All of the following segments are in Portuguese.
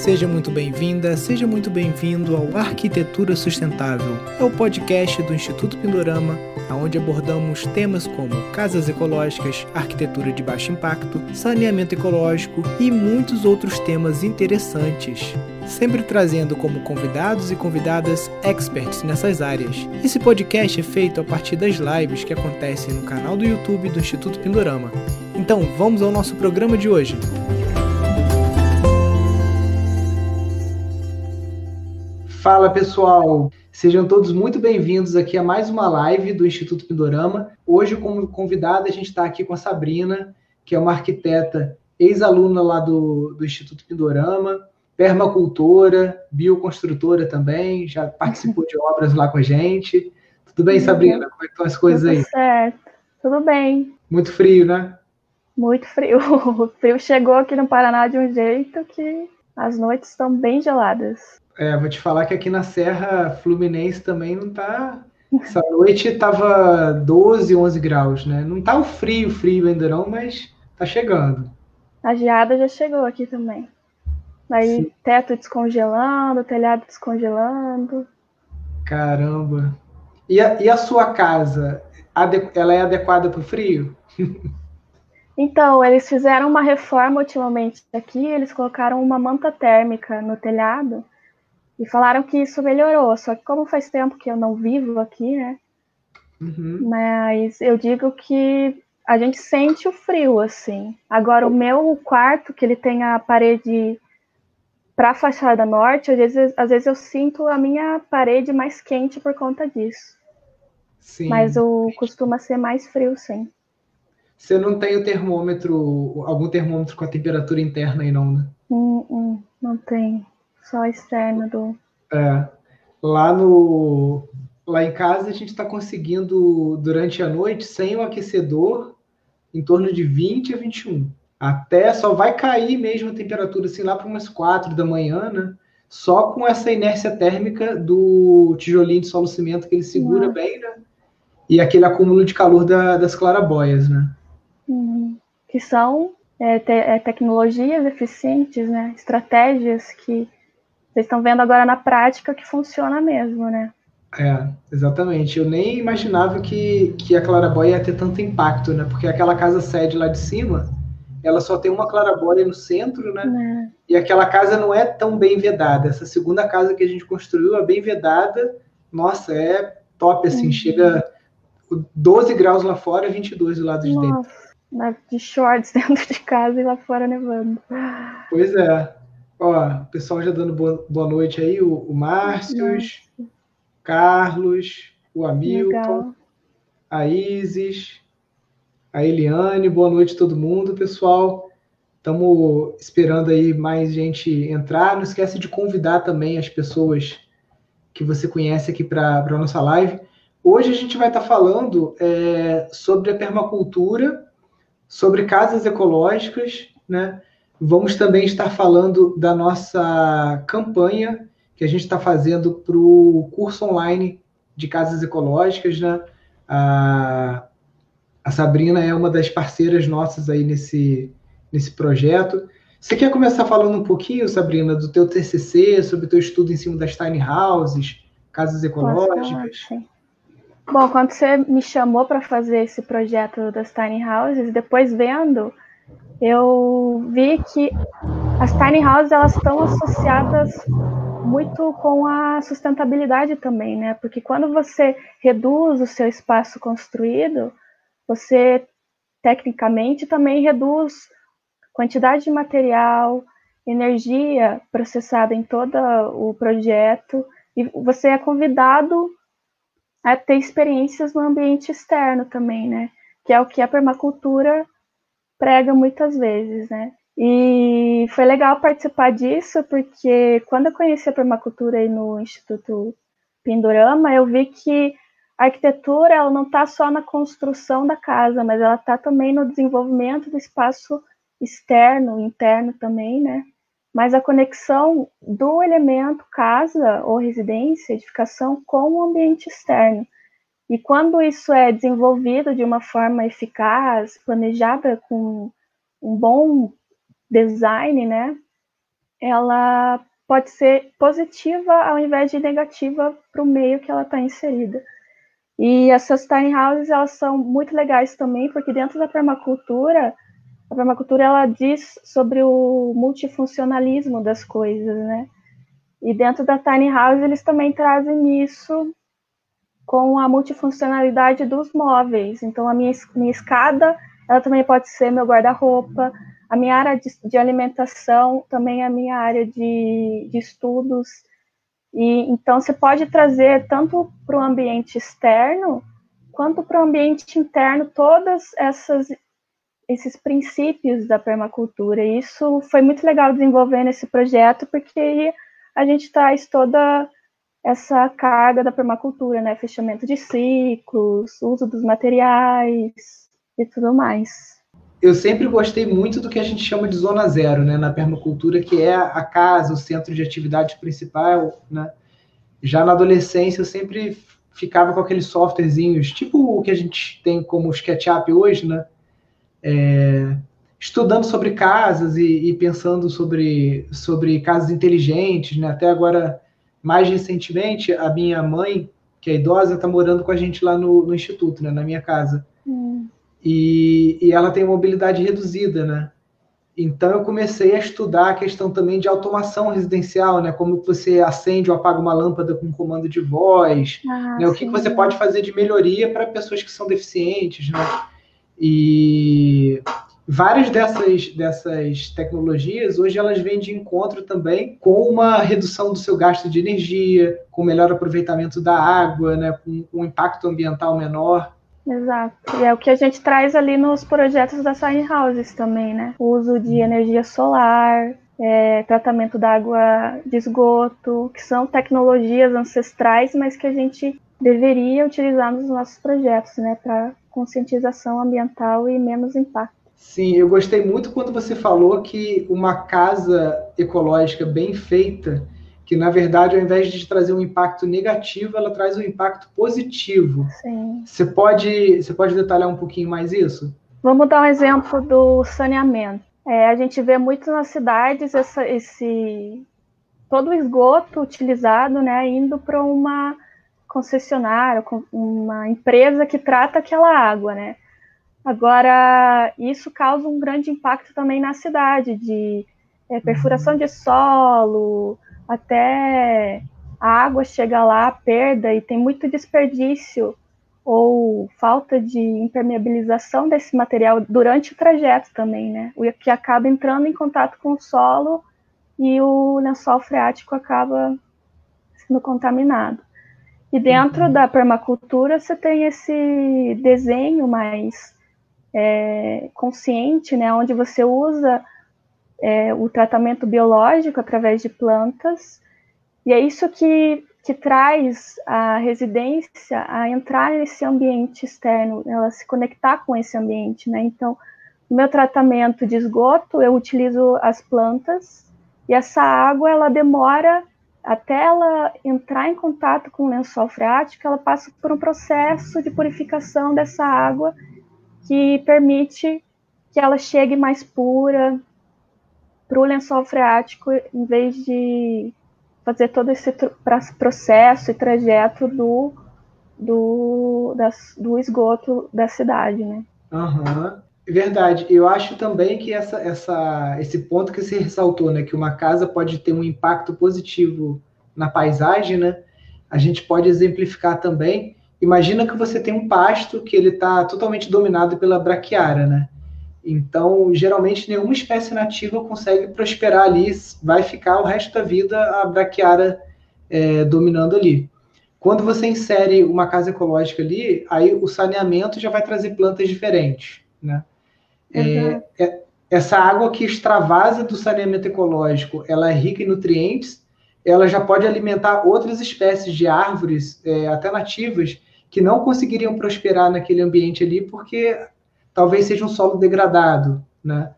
Seja muito bem-vinda, seja muito bem-vindo ao Arquitetura Sustentável. É o podcast do Instituto Pindorama, onde abordamos temas como casas ecológicas, arquitetura de baixo impacto, saneamento ecológico e muitos outros temas interessantes. Sempre trazendo como convidados e convidadas experts nessas áreas. Esse podcast é feito a partir das lives que acontecem no canal do YouTube do Instituto Pindorama. Então, vamos ao nosso programa de hoje. Fala pessoal, sejam todos muito bem-vindos aqui a mais uma live do Instituto Pindorama. Hoje, como convidada, a gente está aqui com a Sabrina, que é uma arquiteta, ex-aluna lá do, do Instituto Pindorama, permacultora, bioconstrutora também, já participou de obras lá com a gente. Tudo bem, Sabrina? Como é que estão as coisas Tudo aí? certo, tudo bem. Muito frio, né? Muito frio. O frio chegou aqui no Paraná de um jeito que as noites estão bem geladas. É, vou te falar que aqui na Serra Fluminense também não tá. Essa noite tava 12, 11 graus, né? Não tá o frio, frio ainda não, mas tá chegando. A geada já chegou aqui também. Aí, Sim. teto descongelando, telhado descongelando. Caramba. E a, e a sua casa, ela é adequada para o frio? Então, eles fizeram uma reforma ultimamente aqui, eles colocaram uma manta térmica no telhado e falaram que isso melhorou. Só que como faz tempo que eu não vivo aqui, né? Uhum. Mas eu digo que a gente sente o frio, assim. Agora, o meu quarto, que ele tem a parede para a fachada norte, às vezes, às vezes eu sinto a minha parede mais quente por conta disso. Sim. Mas o costuma ser mais frio, sim. Você não tem o termômetro, algum termômetro com a temperatura interna aí não, né? Hum, hum, não tem. Só externo do. É. Lá no lá em casa a gente está conseguindo durante a noite sem o aquecedor em torno de 20 a 21. Até só vai cair mesmo a temperatura assim lá para umas 4 da manhã, né? Só com essa inércia térmica do tijolinho de solo cimento que ele segura Nossa. bem, né? E aquele acúmulo de calor da- das clarabóias, né? Uhum. Que são é, te- é, tecnologias eficientes, né? Estratégias que vocês estão vendo agora na prática que funciona mesmo, né? É, exatamente. Eu nem imaginava que, que a clarabóia ia ter tanto impacto, né? Porque aquela casa sede lá de cima, ela só tem uma clarabóia no centro, né? Né? E aquela casa não é tão bem vedada. Essa segunda casa que a gente construiu é bem vedada. Nossa, é top, assim. Uhum. Chega 12 graus lá fora e 22 do lado de dentro. Nossa, né, de shorts dentro de casa e lá fora nevando. Pois é. Ó, o pessoal já dando boa, noite aí. O, o Márcios, Carlos, o Hamilton. Legal. a Isis, a Eliane, boa noite a todo mundo, pessoal. Estamos esperando aí mais gente entrar. Não esquece de convidar também as pessoas que você conhece aqui para a nossa live. Hoje a gente vai estar falando é, sobre a permacultura, sobre casas ecológicas, né? Vamos também estar falando da nossa campanha que a gente está fazendo para o curso online de casas ecológicas, né? A, a Sabrina é uma das parceiras nossas aí nesse, nesse projeto. Você quer começar falando um pouquinho, Sabrina, do teu TCC, sobre o teu estudo em cima das tiny houses, casas ecológicas? Bom, quando você me chamou para fazer esse projeto das tiny houses, depois vendo, eu vi que as tiny houses elas estão associadas muito com a sustentabilidade também, né? Porque quando você reduz o seu espaço construído, você tecnicamente também reduz quantidade de material, energia processada em todo o projeto e você é convidado a ter experiências no ambiente externo também, né? Que é o que a permacultura prega muitas vezes, né? E foi legal participar disso, porque quando eu conheci a permacultura aí no Instituto Pindorama, eu vi que a arquitetura ela não está só na construção da casa, mas ela está também no desenvolvimento do espaço externo, interno também, né? Mas a conexão do elemento casa ou residência, edificação, com o ambiente externo. E quando isso é desenvolvido de uma forma eficaz, planejada com um bom design, né? ela pode ser positiva ao invés de negativa para o meio que ela está inserida. E essas tiny houses elas são muito legais também, porque dentro da permacultura, a permacultura ela diz sobre o multifuncionalismo das coisas, né? E dentro da tiny house eles também trazem isso com a multifuncionalidade dos móveis. Então a minha, minha escada, ela também pode ser meu guarda-roupa, a minha área de, de, alimentação também é a minha área de, de estudos. E então você pode trazer tanto para o ambiente externo quanto para o ambiente interno todas essas esses princípios da permacultura. E isso foi muito legal desenvolver nesse projeto porque a gente traz toda essa carga da permacultura, né? Fechamento de ciclos, uso dos materiais e tudo mais eu sempre gostei muito do que a gente chama de zona zero, né, na permacultura, que é a casa, o centro de atividade principal, né? Já na adolescência eu sempre ficava com aqueles softwarezinhos, tipo o que a gente tem como SketchUp hoje, né? É, estudando sobre casas e, e, pensando sobre, sobre casas inteligentes, né? Até agora, mais recentemente, a minha mãe, que é idosa, está morando com a gente lá no, no instituto, né? Na minha casa. Hum. E, e ela tem mobilidade reduzida, né? Então eu comecei a estudar a questão também de automação residencial, né? Como você acende ou apaga uma lâmpada com comando de voz, ah, né? O que, que, você pode fazer de melhoria para pessoas que são deficientes, né? E várias dessas, dessas tecnologias hoje elas vêm de encontro também com uma redução do seu gasto de energia, com melhor aproveitamento da água, né? Com um impacto ambiental menor. Exato. E é o que a gente traz ali nos projetos das Tiny Houses também, né? O uso de energia solar, é, tratamento da água de esgoto, que são tecnologias ancestrais, mas que a gente deveria utilizar nos nossos projetos, né? Para conscientização ambiental e menos impacto. Sim, eu gostei muito quando você falou que uma casa ecológica bem feita que na verdade, ao invés de trazer um impacto negativo, ela traz um impacto positivo. Sim. Você pode, você pode detalhar um pouquinho mais isso? Vamos dar um exemplo do saneamento. É, a gente vê muito nas cidades essa, esse todo o esgoto utilizado, né, indo para uma concessionária, uma empresa que trata aquela água, né? Agora, isso causa um grande impacto também na cidade, de é, perfuração de solo, até a água chega lá, perda, e tem muito desperdício ou falta de impermeabilização desse material durante o trajeto também, né? O que acaba entrando em contato com o solo e o lençol freático acaba sendo contaminado. E dentro uhum. da permacultura você tem esse desenho mais é, consciente, né? Onde você usa é, o tratamento biológico através de plantas, e é isso que, que traz a residência a entrar nesse ambiente externo, ela se conectar com esse ambiente, né? Então, no meu tratamento de esgoto, eu utilizo as plantas, e essa água, ela demora até ela entrar em contato com o lençol freático, ela passa por um processo de purificação dessa água que permite que ela chegue mais pura, para o lençol freático, em vez de fazer todo esse processo e trajeto do, do, das, do esgoto da cidade, né? Uhum. Verdade. Eu acho também que essa, essa, esse ponto que você ressaltou, né, que uma casa pode ter um impacto positivo na paisagem, né? A gente pode exemplificar também. Imagina que você tem um pasto que ele está totalmente dominado pela braquiária, né? Então, geralmente, nenhuma espécie nativa consegue prosperar ali, vai ficar o resto da vida a braquiária é, dominando ali. Quando você insere uma casa ecológica ali, aí o saneamento já vai trazer plantas diferentes, né? Uhum. É, essa água que extravasa do saneamento ecológico, ela é rica em nutrientes, ela já pode alimentar outras espécies de árvores, é, até nativas, que não conseguiriam prosperar naquele ambiente ali, porque talvez seja um solo degradado, né?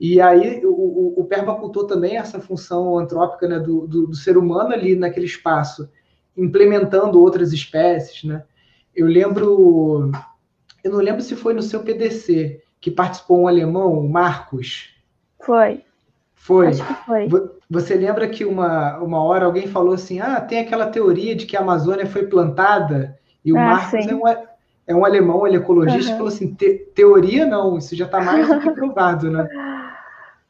E aí o, o, o permacultor também essa função antrópica né, do, do, do, ser humano ali naquele espaço, implementando outras espécies, né? Eu lembro, eu não lembro se foi no seu PDC que participou um alemão, o Marcos. Foi. Foi. Acho que foi. Você lembra que uma, uma hora alguém falou assim: ah, tem aquela teoria de que a Amazônia foi plantada e o ah, Marcos é um, é um alemão, ele é ecologista, uhum. falou assim: Te, teoria não, isso já está mais do que provado, né?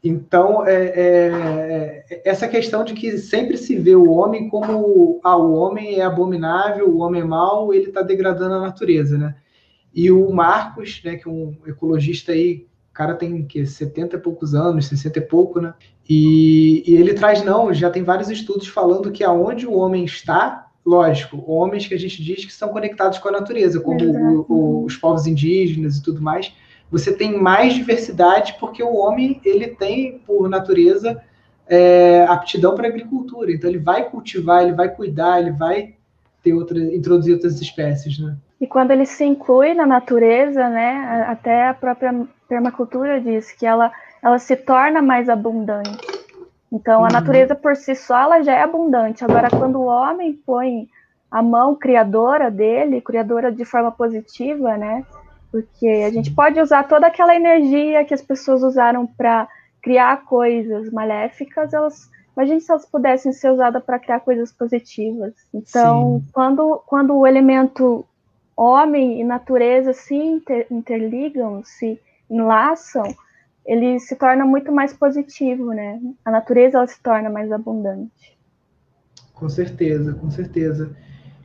Então, é, é, é, essa questão de que sempre se vê o homem como ah, o homem é abominável, o homem é mau, ele está degradando a natureza, né? E o Marcos, né, que é um ecologista aí, o cara tem que 70 e poucos anos, 60 e pouco, né? E, e ele traz, não, já tem vários estudos falando que aonde o homem está, lógico, homens que a gente diz que são conectados com a natureza, como o, o, os povos indígenas e tudo mais, você tem mais diversidade porque o homem ele tem por natureza é, aptidão para agricultura, então ele vai cultivar, ele vai cuidar, ele vai ter outra, introduzir outras espécies, né? E quando ele se inclui na natureza, né, até a própria permacultura diz que ela, ela se torna mais abundante. Então, a uhum. natureza por si só ela já é abundante. Agora, quando o homem põe a mão criadora dele, criadora de forma positiva, né, porque a gente pode usar toda aquela energia que as pessoas usaram para criar coisas maléficas, elas imagine se elas pudessem ser usadas para criar coisas positivas. Então, quando, quando o elemento homem e natureza se inter, interligam, se enlaçam, ele se torna muito mais positivo, né? A natureza ela se torna mais abundante. Com certeza, com certeza.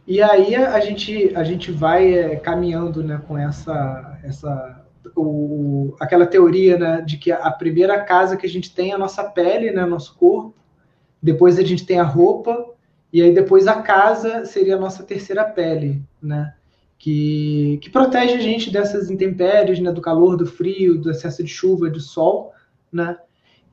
E aí a gente, a gente vai é, caminhando né, com essa, essa o, aquela teoria né, de que a primeira casa que a gente tem é a nossa pele, né, nosso corpo, depois a gente tem a roupa, e aí depois a casa seria a nossa terceira pele, né? Que, que protege a gente dessas intempéries, né, do calor, do frio, do excesso de chuva, do sol, né?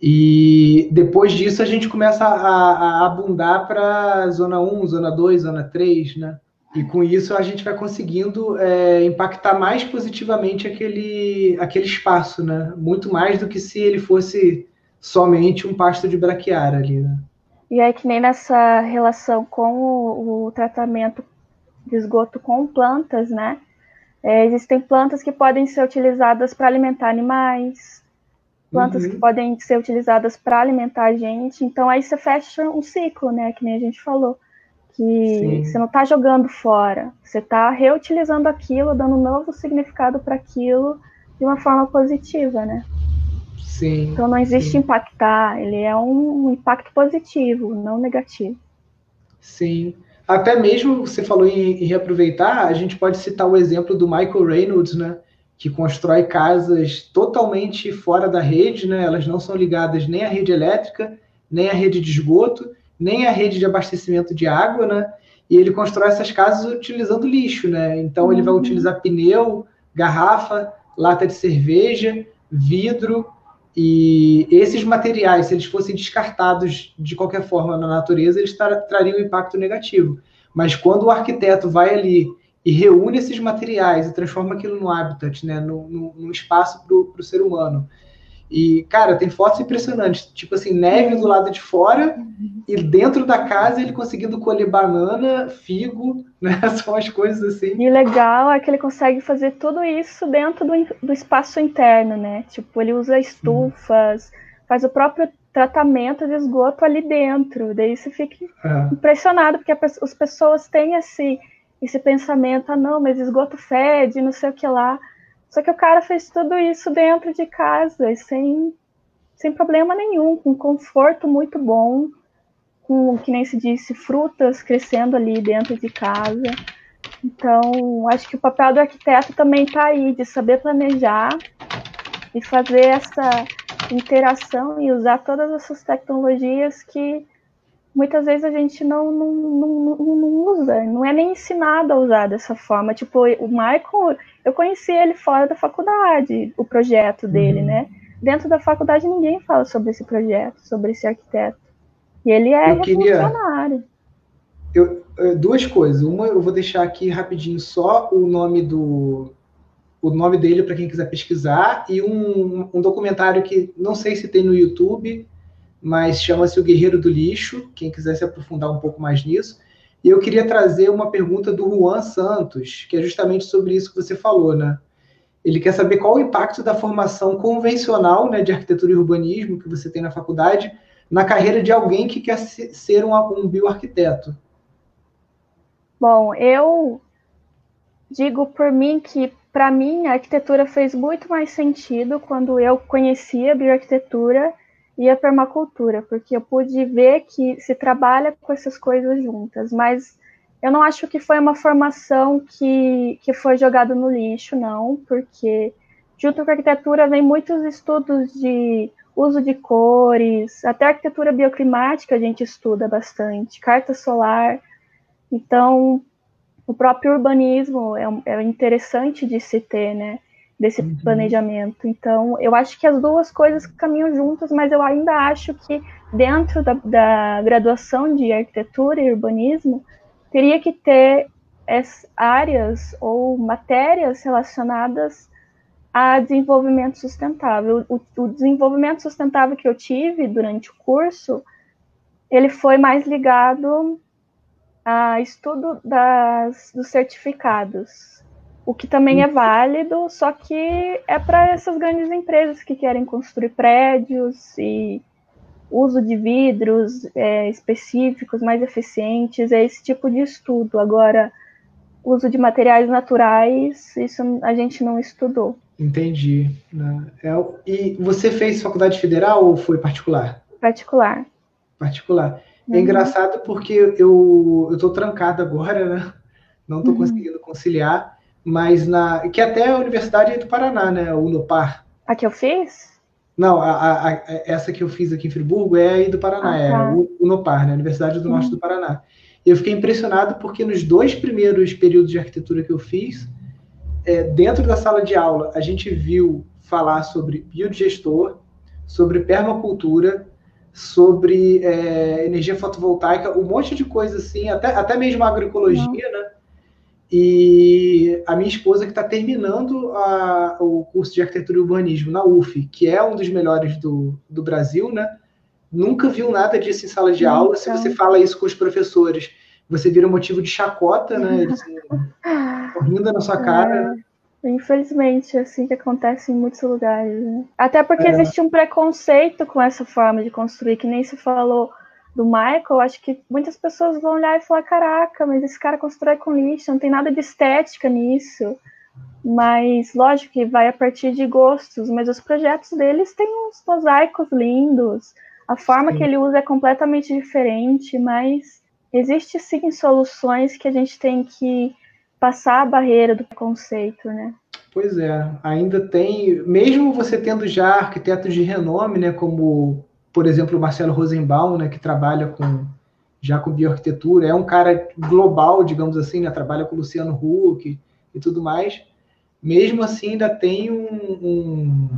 E depois disso a gente começa a, a abundar para zona 1, zona 2, zona 3, né? E com isso a gente vai conseguindo é, impactar mais positivamente aquele, aquele espaço, né? Muito mais do que se ele fosse somente um pasto de braquiária ali, né? E aí que nem nessa relação com o, o tratamento de esgoto com plantas, né? É, existem plantas que podem ser utilizadas para alimentar animais, plantas uhum. que podem ser utilizadas para alimentar a gente. Então aí você fecha um ciclo, né? Que nem a gente falou. Que Sim. você não está jogando fora, você está reutilizando aquilo, dando um novo significado para aquilo de uma forma positiva, né? Sim. Então não existe sim. impactar, ele é um impacto positivo, não negativo. Sim. Até mesmo você falou em, em reaproveitar, a gente pode citar o exemplo do Michael Reynolds, né? que constrói casas totalmente fora da rede, né? Elas não são ligadas nem à rede elétrica, nem à rede de esgoto, nem à rede de abastecimento de água, né? E ele constrói essas casas utilizando lixo, né? Então uhum. ele vai uhum. utilizar pneu, garrafa, lata de cerveja, vidro e esses materiais, se eles fossem descartados de qualquer forma na natureza, eles trariam um impacto negativo. Mas quando o arquiteto vai ali e reúne esses materiais e transforma aquilo no habitat, né, no espaço para o ser humano. E, cara, tem fotos impressionantes, tipo assim, neve do lado de fora e dentro da casa ele conseguindo colher banana, figo, né? São as coisas assim. E legal é que ele consegue fazer tudo isso dentro do, do espaço interno, né? Tipo, ele usa estufas, Sim. faz o próprio tratamento de esgoto ali dentro. Daí você fica é. impressionado, porque as pessoas têm esse esse pensamento, ah, não, mas esgoto fede, não sei o que lá. Só que o cara fez tudo isso dentro de casa, sem, sem problema nenhum, com conforto muito bom, com, que nem se disse, frutas crescendo ali dentro de casa. Então, acho que o papel do arquiteto também está aí, de saber planejar e fazer essa interação e usar todas essas tecnologias que muitas vezes a gente não, não, não, não, usa, não é nem ensinado a usar dessa forma. Tipo, o Michael, eu conheci ele fora da faculdade, o projeto dele, uhum. né? Dentro da faculdade ninguém fala sobre esse projeto, sobre esse arquiteto. E ele é eu revolucionário. Eu, é, duas coisas. Uma, eu vou deixar aqui rapidinho só o nome do o nome dele para quem quiser pesquisar e um, um documentário que não sei se tem no YouTube, mas chama-se O Guerreiro do Lixo, quem quiser se aprofundar um pouco mais nisso. E eu queria trazer uma pergunta do Juan Santos, que é justamente sobre isso que você falou, né? Ele quer saber qual o impacto da formação convencional né, de arquitetura e urbanismo que você tem na faculdade na carreira de alguém que quer ser um, um bioarquiteto. Bom, eu digo por mim que, para mim, a arquitetura fez muito mais sentido quando eu conhecia a bioarquitetura e a permacultura, porque eu pude ver que se trabalha com essas coisas juntas, mas eu não acho que foi uma formação que, que foi jogada no lixo, não, porque junto com a arquitetura vem muitos estudos de uso de cores, até arquitetura bioclimática a gente estuda bastante, carta solar. Então, o próprio urbanismo é, é interessante de se ter, né? Desse uhum. planejamento. Então, eu acho que as duas coisas caminham juntas, mas eu ainda acho que dentro da, da graduação de arquitetura e urbanismo, teria que ter áreas ou matérias relacionadas a desenvolvimento sustentável. O, o, desenvolvimento sustentável que eu tive durante o curso, ele foi mais ligado a estudo das, dos certificados, o que também é uhum. válido, só que é para essas grandes empresas que querem construir prédios e uso de vidros é, específicos, mais eficientes, é esse tipo de estudo. Agora, uso de materiais naturais, isso a gente não estudou. Entendi. Né? É, e você fez faculdade federal ou foi particular? Particular. Particular. É uhum. Engraçado porque eu estou trancado agora, né? Não estou uhum. conseguindo conciliar, mas na que até a Universidade do Paraná, né? O Unopar. A que eu fiz? Não, a, a, a, essa que eu fiz aqui em Friburgo é aí do Paraná, ah, é tá. é o Unopar, né? Universidade do Norte uhum. do Paraná. Eu fiquei impressionado porque nos dois primeiros períodos de arquitetura que eu fiz, é, dentro da sala de aula, a gente viu falar sobre biodigestor, sobre permacultura, sobre é, energia fotovoltaica, um monte de coisa assim, até, até mesmo agroecologia, né? E a minha esposa que está terminando a, o curso de arquitetura e urbanismo na UF, que é um dos melhores do, do Brasil, né? Nunca viu nada disso em sala de aula. Se você fala isso com os professores, você vira motivo de chacota, né? Eles rindo na sua cara. É, infelizmente, é assim que acontece em muitos lugares. Né? Até porque é. existe um preconceito com essa forma de construir, que nem se falou do Michael, acho que muitas pessoas vão olhar e falar: caraca, mas esse cara constrói com lixo, não tem nada de estética nisso. Mas, lógico que vai a partir de gostos, mas os projetos deles têm uns mosaicos lindos, a forma sim. que ele usa é completamente diferente, mas existe sim soluções que a gente tem que passar a barreira do preconceito, né? Pois é, ainda tem, mesmo você tendo já arquitetos de renome, né, como, por exemplo, o Marcelo Rosenbaum, né, que trabalha com já com bioarquitetura, é um cara global, digamos assim, né, trabalha com Luciano Huck e tudo mais, mesmo assim ainda tem um, um,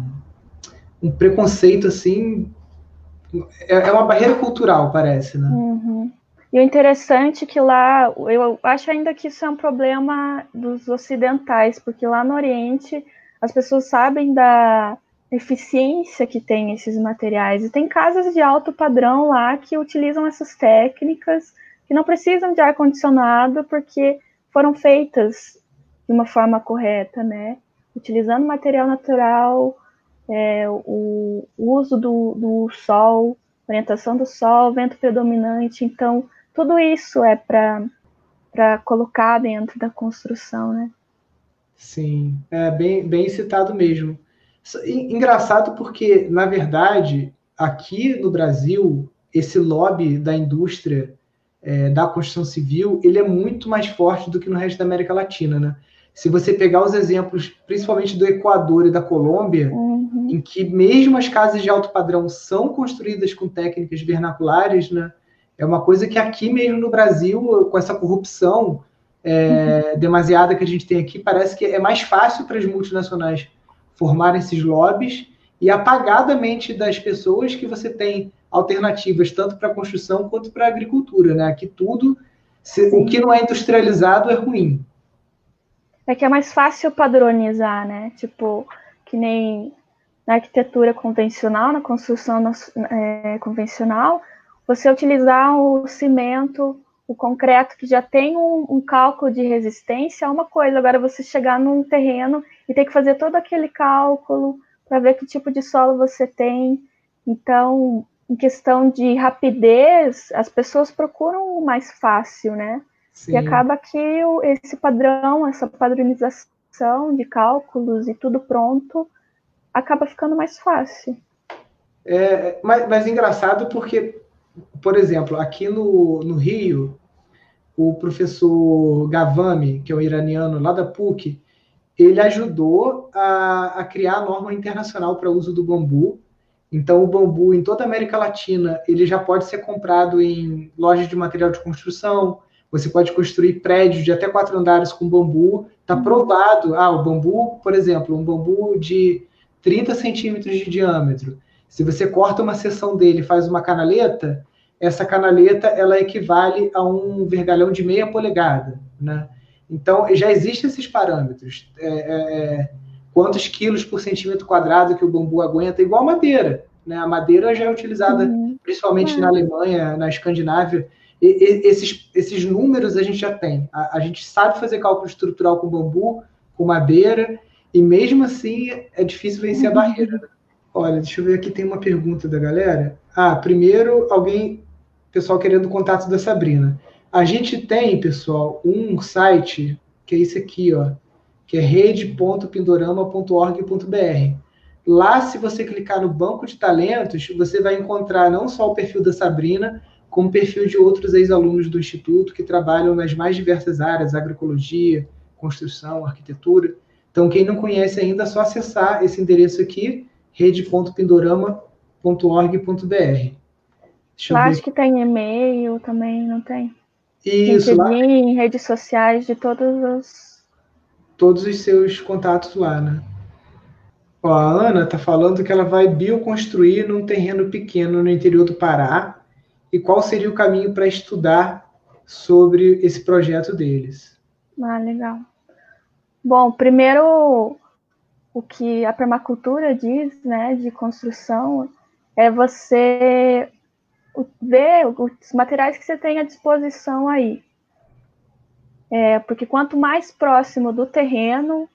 um preconceito, assim, é, é uma barreira cultural, parece, né? Uhum. E o interessante é que lá, eu acho ainda que isso é um problema dos ocidentais, porque lá no Oriente as pessoas sabem da eficiência que tem esses materiais. E tem casas de alto padrão lá que utilizam essas técnicas, que não precisam de ar-condicionado, porque foram feitas de uma forma correta, né? Utilizando material natural, é, o, uso do, do sol, orientação do sol, vento predominante. Então, tudo isso é para colocar dentro da construção, né? Sim, é bem, bem citado mesmo. Engraçado porque, na verdade, aqui no Brasil, esse lobby da indústria é, da construção civil, ele é muito mais forte do que no resto da América Latina, né? Se você pegar os exemplos, principalmente do Equador e da Colômbia, uhum. em que mesmo as casas de alto padrão são construídas com técnicas vernaculares, né? É uma coisa que aqui mesmo no Brasil, com essa corrupção é, uhum. demasiada que a gente tem aqui, parece que é mais fácil para as multinacionais formarem esses lobbies e apagar da mente das pessoas que você tem alternativas tanto para a construção quanto para a agricultura, né? Aqui tudo, se, o que não é industrializado é ruim. É que é mais fácil padronizar, né? Tipo, que nem na arquitetura convencional, na construção é, convencional, você utilizar o cimento, o concreto que já tem um, um, cálculo de resistência é uma coisa, agora você chegar num terreno e ter que fazer todo aquele cálculo para ver que tipo de solo você tem. Então, em questão de rapidez, as pessoas procuram o mais fácil, né? Sim. E acaba que esse padrão, essa padronização de cálculos e tudo pronto, acaba ficando mais fácil. É, mas, mas engraçado porque, por exemplo, aqui no, no Rio, o professor Gavami, que é um iraniano lá da PUC, ele ajudou a, a criar a norma internacional para uso do bambu. Então, o bambu em toda a América Latina ele já pode ser comprado em lojas de material de construção. Você pode construir prédios de até quatro andares com bambu. Está uhum. provado. Ah, o bambu, por exemplo, um bambu de 30 centímetros de diâmetro. Se você corta uma seção dele e faz uma canaleta, essa canaleta ela equivale a um vergalhão de meia polegada, né? Então já existem esses parâmetros. É, é, é, quantos quilos por centímetro quadrado que o bambu aguenta, igual madeira. Né? A madeira já é utilizada uhum. principalmente uhum. na Alemanha, na Escandinávia. E, e, esses, esses números a gente já tem. A, a gente sabe fazer cálculo estrutural com bambu, com madeira, e mesmo assim é difícil vencer a uhum. barreira. Né? Olha, deixa eu ver aqui, tem uma pergunta da galera. Ah, primeiro, alguém, pessoal querendo o contato da Sabrina. A gente tem, pessoal, um site, que é esse aqui, ó, que é rede.pindorama.org.br. Lá, se você clicar no banco de talentos, você vai encontrar não só o perfil da Sabrina, como o perfil de outros ex-alunos do Instituto que trabalham nas mais diversas áreas, agroecologia, construção, arquitetura. Então, quem não conhece ainda, é só acessar esse endereço aqui, rede.pindorama.org.br. Lá acho que tem e-mail também, não tem? Isso, LinkedIn, lá... redes sociais de todos os... Todos os seus contatos lá, né? Ó, a Ana está falando que ela vai bioconstruir num terreno pequeno no interior do Pará e qual seria o caminho para estudar sobre esse projeto deles. Ah, legal. Bom, primeiro o que a permacultura diz, né, de construção, é você ver os materiais que você tem à disposição aí. É, porque quanto mais próximo do terreno,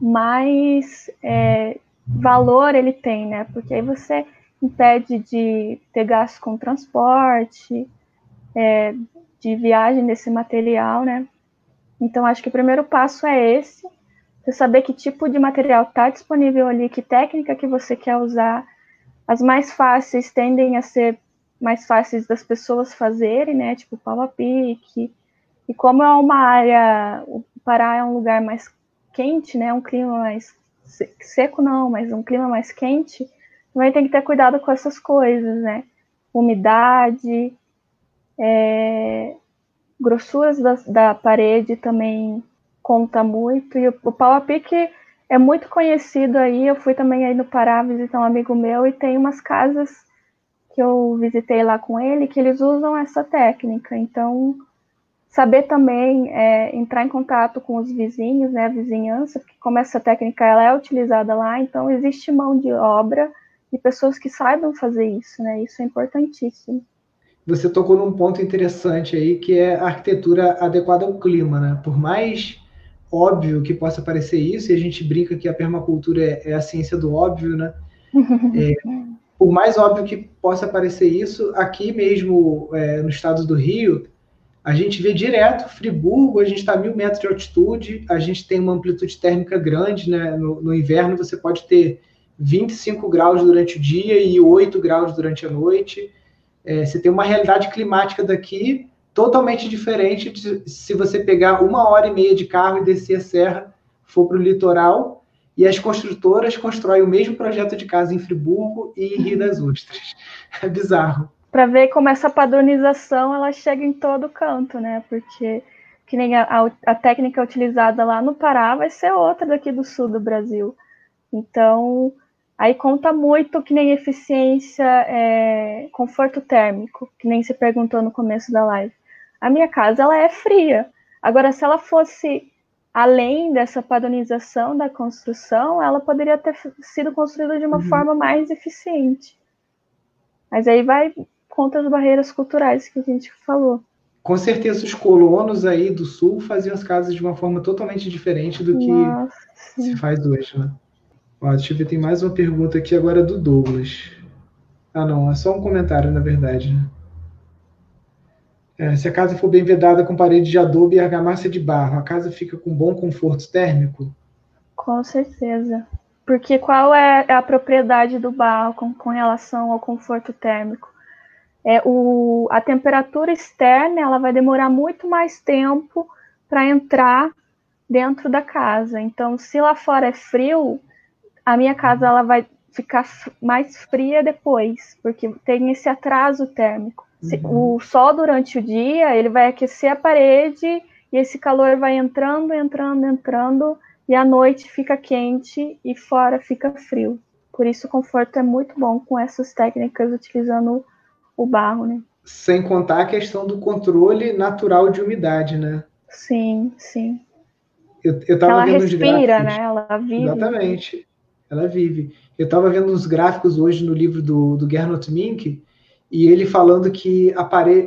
mais é, valor ele tem, né? Porque aí você impede de ter gasto com transporte, é, de viagem desse material, né? Então, acho que o primeiro passo é esse, você saber que tipo de material está disponível ali, que técnica que você quer usar. As mais fáceis tendem a ser mais fáceis das pessoas fazerem, né? Tipo pau a pique. E como é uma área, o Pará é um lugar mais quente, né? Um clima mais seco não, mas um clima mais quente, vai ter que ter cuidado com essas coisas, né? Umidade, é, grossuras da, da parede também conta muito. E o, o pau a pique é muito conhecido aí. Eu fui também aí no Pará visitar um amigo meu e tem umas casas que eu visitei lá com ele que eles usam essa técnica. Então, saber também é, entrar em contato com os vizinhos, né, a vizinhança, porque como essa técnica ela é utilizada lá, então existe mão de obra de pessoas que saibam fazer isso, né? Isso é importantíssimo. Você tocou num ponto interessante aí, que é a arquitetura adequada ao clima, né? Por mais óbvio que possa parecer isso, e a gente brinca que a permacultura é, é a ciência do óbvio, né? É, por mais óbvio que possa parecer isso, aqui mesmo é, no estado do Rio, a gente vê direto Friburgo, a gente está a mil metros de altitude, a gente tem uma amplitude térmica grande, né? No, no, inverno você pode ter 25 graus durante o dia e 8 graus durante a noite. É, você tem uma realidade climática daqui totalmente diferente de se você pegar uma hora e meia de carro e descer a serra, for para o litoral, e as construtoras constroem o mesmo projeto de casa em Friburgo e em Rio das Ostras. É bizarro. Para ver como essa padronização ela chega em todo canto, né? Porque que nem a, a, técnica utilizada lá no Pará vai ser outra daqui do sul do Brasil. Então, aí conta muito que nem eficiência, é, conforto térmico, que nem se perguntou no começo da live a minha casa ela é fria. Agora, se ela fosse além dessa padronização da construção, ela poderia ter sido construída de uma uhum. forma mais eficiente. Mas aí vai contra as barreiras culturais que a gente falou. com certeza os colonos aí do sul faziam as casas de uma forma totalmente diferente do que Nossa. se faz hoje, né? Ó, deixa eu ver, tem mais uma pergunta aqui agora do Douglas. Ah, não, é só um comentário, na verdade. Né? É, se a casa for bem vedada com parede de adobe e argamassa de barro, a casa fica com bom conforto térmico? Com certeza. Porque qual é a propriedade do barro com, com relação ao conforto térmico? É o, a temperatura externa ela vai demorar muito mais tempo para entrar dentro da casa. Então, se lá fora é frio, a minha casa ela vai ficar mais fria depois, porque tem esse atraso térmico. Uhum. O sol durante o dia ele vai aquecer a parede e esse calor vai entrando, entrando, entrando e à noite fica quente e fora fica frio. Por isso o conforto é muito bom com essas técnicas utilizando o barro, né? Sem contar a questão do controle natural de umidade, né? Sim, sim. Eu, eu tava ela vendo respira, né? Ela vive. Exatamente. Ela vive. Eu estava vendo uns gráficos hoje no livro do, do Gernot Mink, e ele falando que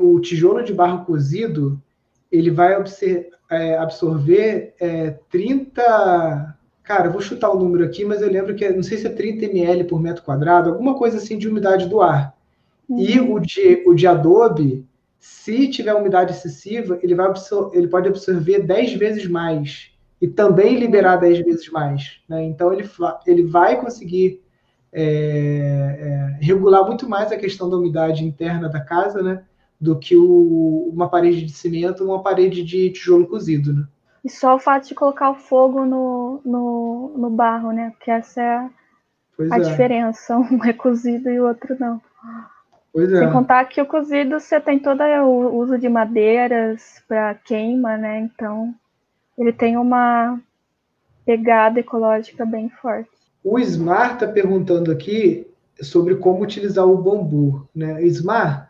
o tijolo de barro cozido ele vai absorver, é, absorver é, 30. Cara, eu vou chutar o número aqui, mas eu lembro que é, não sei se é 30 ml por metro quadrado, alguma coisa assim de umidade do ar. Uhum. E o de, o de adobe, se tiver umidade excessiva, ele, vai absor ele pode absorver 10 vezes mais e também liberar 10 vezes mais. Né? Então ele, ele vai conseguir é, é, regular muito mais a questão da umidade interna da casa, né? Do que o, uma parede de cimento ou uma parede de tijolo cozido, né? E só o fato de colocar o fogo no, no, no barro, né? Porque essa é a, a é. diferença. Um é cozido e o outro não. Pois Sem é. contar que o cozido você tem todo o uso de madeiras para queima, né? Então ele tem uma pegada ecológica bem forte. O Ismar está perguntando aqui sobre como utilizar o bambu. Né? Ismar,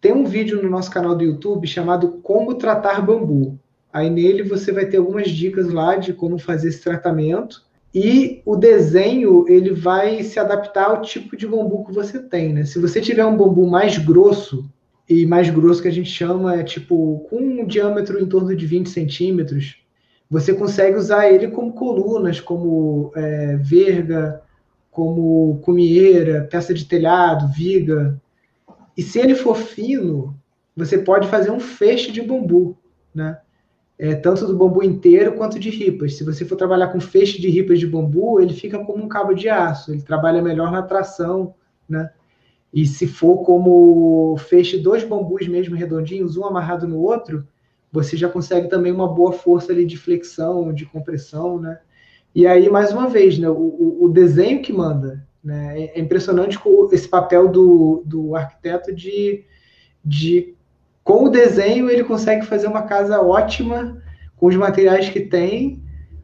tem um vídeo no nosso canal do YouTube chamado Como Tratar Bambu. Aí nele você vai ter algumas dicas lá de como fazer esse tratamento. E o desenho ele vai se adaptar ao tipo de bambu que você tem. Né? Se você tiver um bambu mais grosso, e mais grosso que a gente chama é tipo com um diâmetro em torno de 20 centímetros, você consegue usar ele como colunas, como é, verga, como cumieira, peça de telhado, viga. E se ele for fino, você pode fazer um feixe de bambu, né? É, tanto do bambu inteiro quanto de ripas. Se você for trabalhar com feixe de ripas de bambu, ele fica como um cabo de aço, ele trabalha melhor na tração, né? E se for como feixe dois bambus mesmo redondinhos, um amarrado no outro, você já consegue também uma boa força ali de flexão, de compressão, né? E aí, mais uma vez, né, o, o desenho que manda. Né? É, é impressionante esse papel do, do arquiteto de, de, com o desenho, ele consegue fazer uma casa ótima com os materiais que tem,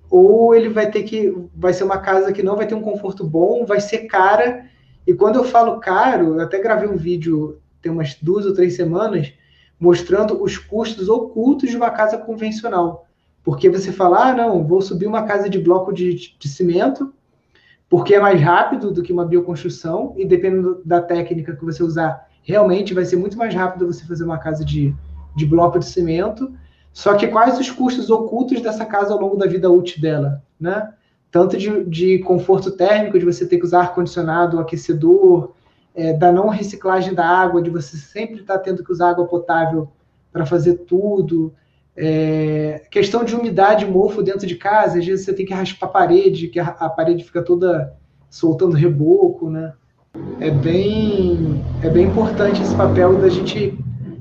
ou ele vai ter que, vai ser uma casa que não vai ter um conforto bom, vai ser cara. E quando eu falo caro, eu até gravei um vídeo tem umas duas ou três semanas, mostrando os custos ocultos de uma casa convencional. Porque você fala, ah, não, vou subir uma casa de bloco de, de cimento, porque é mais rápido do que uma bioconstrução, e dependendo da técnica que você usar, realmente vai ser muito mais rápido você fazer uma casa de, de bloco de cimento. Só que quais os custos ocultos dessa casa ao longo da vida útil dela, né? Tanto de, de conforto térmico, de você ter que usar ar-condicionado, aquecedor, é, da não reciclagem da água, de você sempre estar tá tendo que usar água potável para fazer tudo. É, questão de umidade, mofo dentro de casa, às vezes você tem que raspar a parede, que a, a parede fica toda soltando reboco, né? É bem, é bem importante esse papel da gente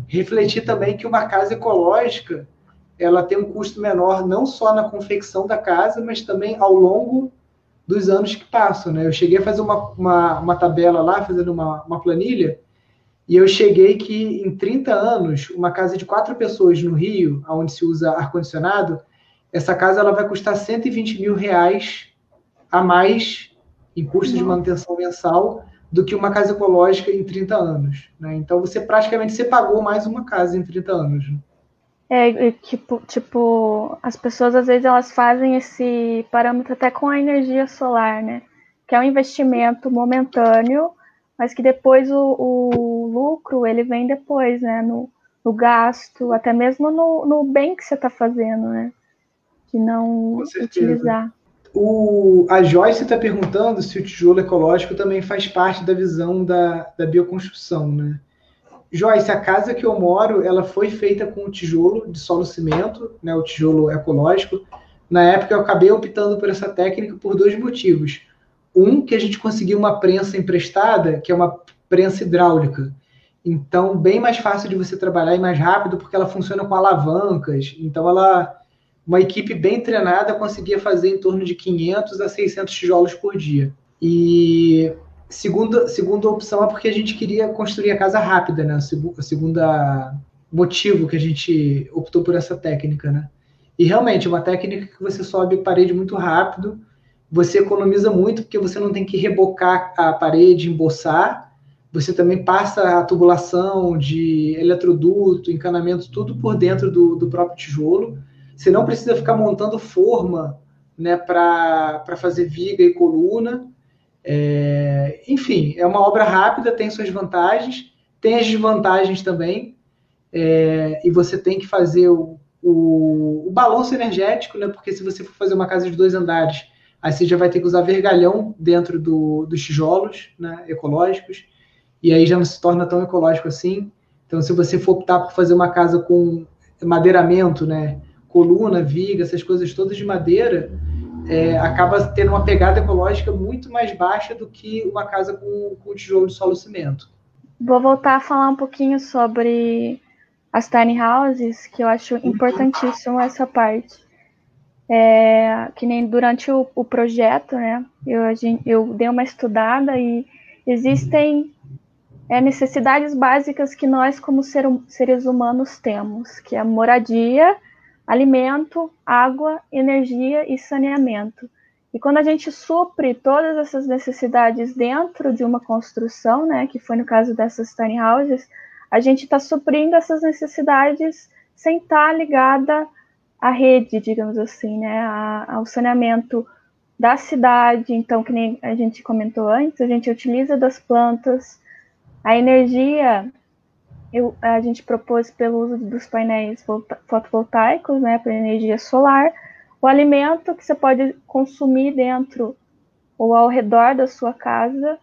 refletir também que uma casa ecológica ela tem um custo menor não só na confecção da casa, mas também ao longo dos anos que passam, né? Eu cheguei a fazer uma, uma, uma tabela lá, fazendo uma, uma planilha, e eu cheguei que em 30 anos, uma casa de quatro pessoas no Rio, onde se usa ar-condicionado, essa casa ela vai custar 120 mil reais a mais em custo de manutenção mensal do que uma casa ecológica em 30 anos. Né? Então você praticamente você pagou mais uma casa em 30 anos. Né? É, tipo, tipo, as pessoas às vezes elas fazem esse parâmetro até com a energia solar, né? Que é um investimento momentâneo, mas que depois o, o lucro ele vem depois, né? No, no gasto, até mesmo no, no bem que você está fazendo, né? Que não utilizar. O, a Joyce está perguntando se o tijolo ecológico também faz parte da visão da, da bioconstrução, né? Joyce, a casa que eu moro, ela foi feita com tijolo de solo cimento, né, o tijolo ecológico. Na época eu acabei optando por essa técnica por dois motivos. Um, que a gente conseguiu uma prensa emprestada, que é uma prensa hidráulica. Então, bem mais fácil de você trabalhar e mais rápido, porque ela funciona com alavancas. Então, ela uma equipe bem treinada conseguia fazer em torno de 500 a 600 tijolos por dia. E segunda, segunda opção é porque a gente queria construir a casa rápida, né? A segunda motivo que a gente optou por essa técnica, né? E realmente é uma técnica que você sobe parede muito rápido, você economiza muito porque você não tem que rebocar a parede, emboçar, você também passa a tubulação de eletroduto, encanamento, tudo por dentro do, do próprio tijolo. Você não precisa ficar montando forma né, para fazer viga e coluna. É, enfim, é uma obra rápida, tem suas vantagens, tem as desvantagens também, é, e você tem que fazer o, o, o, balanço energético, né, porque se você for fazer uma casa de dois andares, aí você já vai ter que usar vergalhão dentro do, dos tijolos né, ecológicos, e aí já não se torna tão ecológico assim. Então, se você for optar por fazer uma casa com madeiramento, né, coluna, viga, essas coisas todas de madeira, é, acaba tendo uma pegada ecológica muito mais baixa do que uma casa com, com tijolo de solo cimento. Vou voltar a falar um pouquinho sobre as tiny houses, que eu acho importantíssimo essa parte. É, que nem durante o, o projeto, né? Eu, eu dei uma estudada e existem é, necessidades básicas que nós, como ser, seres humanos, temos, que é moradia, alimento, água, energia e saneamento. E quando a gente supre todas essas necessidades dentro de uma construção, né, que foi no caso dessas tiny houses, a gente está suprindo essas necessidades sem estar tá ligada à rede, digamos assim, né, ao saneamento da cidade. Então, que nem a gente comentou antes, a gente utiliza das plantas, a energia eu, a gente propôs pelo uso dos painéis fotovoltaicos, né, para energia solar, o alimento que você pode consumir dentro ou ao redor da sua casa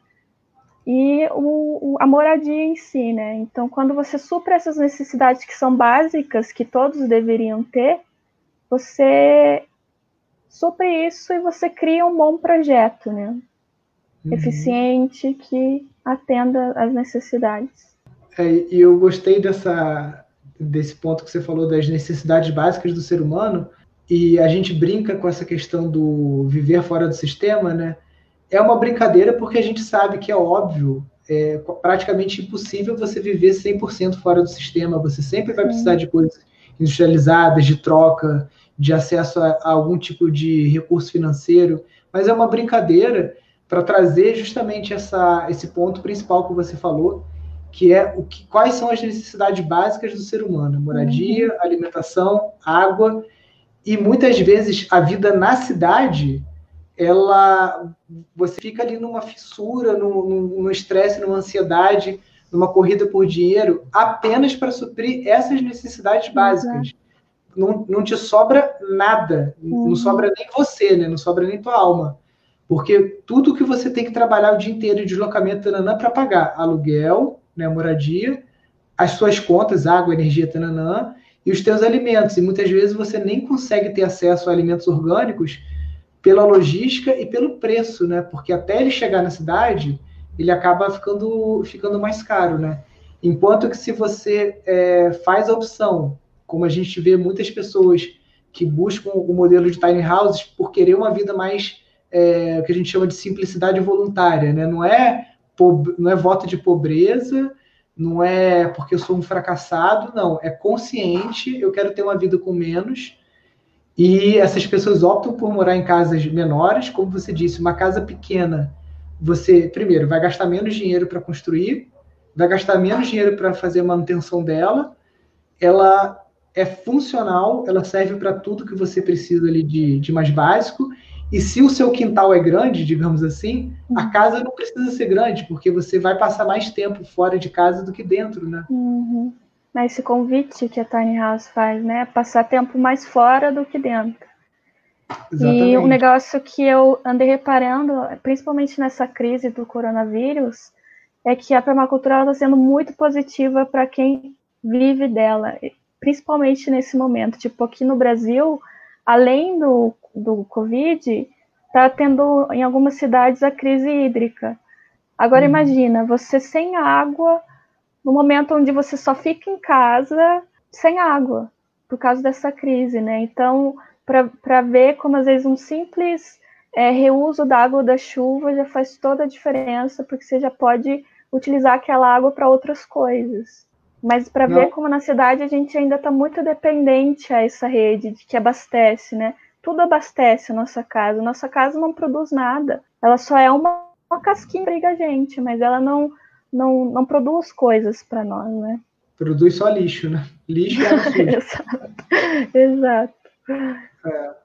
e o, a moradia em si, né? Então, quando você supra essas necessidades que são básicas, que todos deveriam ter, você supre isso e você cria um bom projeto, né? Uhum. Eficiente que atenda às necessidades. É, e eu gostei dessa, desse ponto que você falou das necessidades básicas do ser humano, e a gente brinca com essa questão do viver fora do sistema, né? É uma brincadeira porque a gente sabe que é óbvio, é praticamente impossível você viver 100% fora do sistema, você sempre vai precisar de coisas industrializadas, de troca, de acesso a, a algum tipo de recurso financeiro, mas é uma brincadeira para trazer justamente essa, esse ponto principal que você falou, que é o que, quais são as necessidades básicas do ser humano: moradia, uhum. alimentação, água e muitas vezes a vida na cidade, ela você fica ali numa fissura, no estresse, numa ansiedade, numa corrida por dinheiro, apenas para suprir essas necessidades básicas. Não, não te sobra nada, uhum. não sobra nem você, né? não sobra nem tua alma. Porque tudo que você tem que trabalhar o dia inteiro de deslocamento para pagar aluguel, né, moradia, as suas contas, água, energia, tananã, e os teus alimentos. E muitas vezes você nem consegue ter acesso a alimentos orgânicos pela logística e pelo preço, né? Porque até ele chegar na cidade, ele acaba ficando, ficando mais caro, né? Enquanto que se você é, faz a opção, como a gente vê muitas pessoas que buscam o modelo de tiny houses por querer uma vida mais é, que a gente chama de simplicidade voluntária, né? Não é não é voto de pobreza, não é porque eu sou um fracassado, não. É consciente, eu quero ter uma vida com menos. E essas pessoas optam por morar em casas menores, como você disse, uma casa pequena. Você, primeiro, vai gastar menos dinheiro para construir, vai gastar menos dinheiro para fazer a manutenção dela. Ela é funcional, ela serve para tudo que você precisa ali de, de mais básico e se o seu quintal é grande, digamos assim, a uhum. casa não precisa ser grande, porque você vai passar mais tempo fora de casa do que dentro, né? Uhum. né, esse convite que a Tiny House faz, né? Passar tempo mais fora do que dentro. Exatamente. E um negócio que eu andei reparando, principalmente nessa crise do coronavírus, é que a permacultura está sendo muito positiva para quem vive dela, principalmente nesse momento. Tipo, aqui no Brasil, além do, do Covid, está tendo em algumas cidades a crise hídrica. Agora, hum. imagina, você sem água, no momento onde você só fica em casa sem água, por causa dessa crise, né? Então, para ver como às vezes um simples é, reuso da água da chuva já faz toda a diferença, porque você já pode utilizar aquela água para outras coisas. Mas para ver como na cidade a gente ainda está muito dependente a essa rede que abastece, né? Tudo abastece a nossa casa. Nossa casa não produz nada. Ela só é uma, uma casquinha para a gente, mas ela não, não, não produz coisas para nós, né? Produz só lixo, né? Lixo é Exato. Exato. É,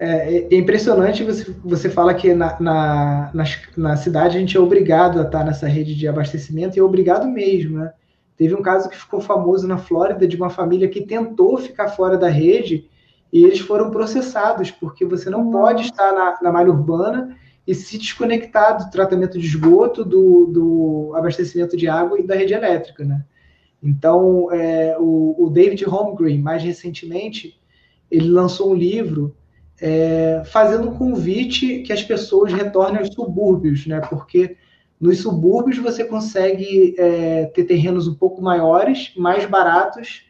é, é, impressionante você, você fala que na, na, na, na, cidade a gente é obrigado a estar nessa rede de abastecimento e é obrigado mesmo, né? Teve um caso que ficou famoso na Flórida de uma família que tentou ficar fora da rede e eles foram processados, porque você não pode estar na, na malha urbana e se desconectar do tratamento de esgoto, do, do abastecimento de água e da rede elétrica, né? Então, é, o, o David Holmgren, mais recentemente, ele lançou um livro é, fazendo um convite que as pessoas retornem aos subúrbios, né? Porque nos subúrbios você consegue é, ter terrenos um pouco maiores, mais baratos,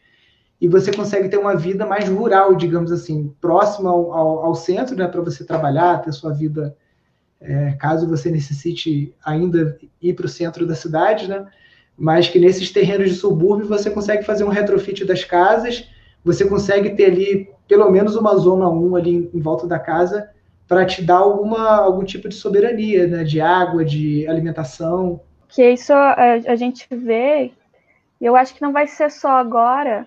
e você consegue ter uma vida mais rural, digamos assim, próxima ao, ao, ao centro, né? Para você trabalhar, ter sua vida, é, caso você necessite ainda ir para o centro da cidade, né? Mas que nesses terrenos de subúrbio você consegue fazer um retrofit das casas, você consegue ter ali pelo menos uma zona 1 ali em volta da casa para te dar alguma, algum tipo de soberania, né, de água, de alimentação. Que isso a, a gente vê, e eu acho que não vai ser só agora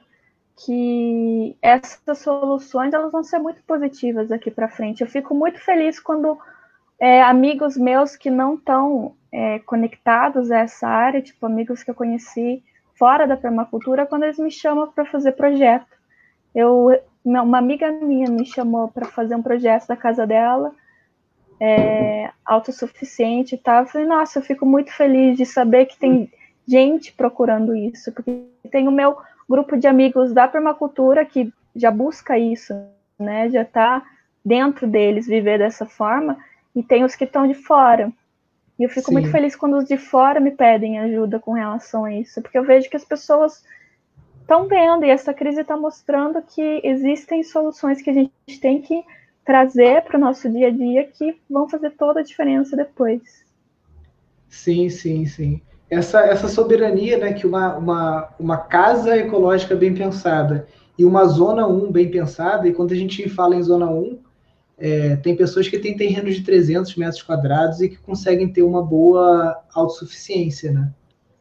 que essas soluções elas vão ser muito positivas daqui para frente. Eu fico muito feliz quando é, amigos meus que não estão é, conectados a essa área, tipo amigos que eu conheci fora da permacultura, quando eles me chamam para fazer projeto. Eu uma amiga minha me chamou para fazer um projeto da casa dela, é, autossuficiente e tal. Eu falei, nossa, eu fico muito feliz de saber que tem gente procurando isso, porque tem o meu grupo de amigos da permacultura que já busca isso, né? Já está dentro deles viver dessa forma, e tem os que estão de fora. E eu fico Sim. muito feliz quando os de fora me pedem ajuda com relação a isso, porque eu vejo que as pessoas estão vendo, e essa crise está mostrando que existem soluções que a gente tem que trazer para o nosso dia a dia que vão fazer toda a diferença depois. Sim, sim, sim. Essa, essa soberania, né, que uma, uma, uma casa ecológica bem pensada e uma zona 1 bem pensada, e quando a gente fala em zona 1, é, tem pessoas que têm terrenos de 300 metros quadrados e que conseguem ter uma boa autossuficiência, né?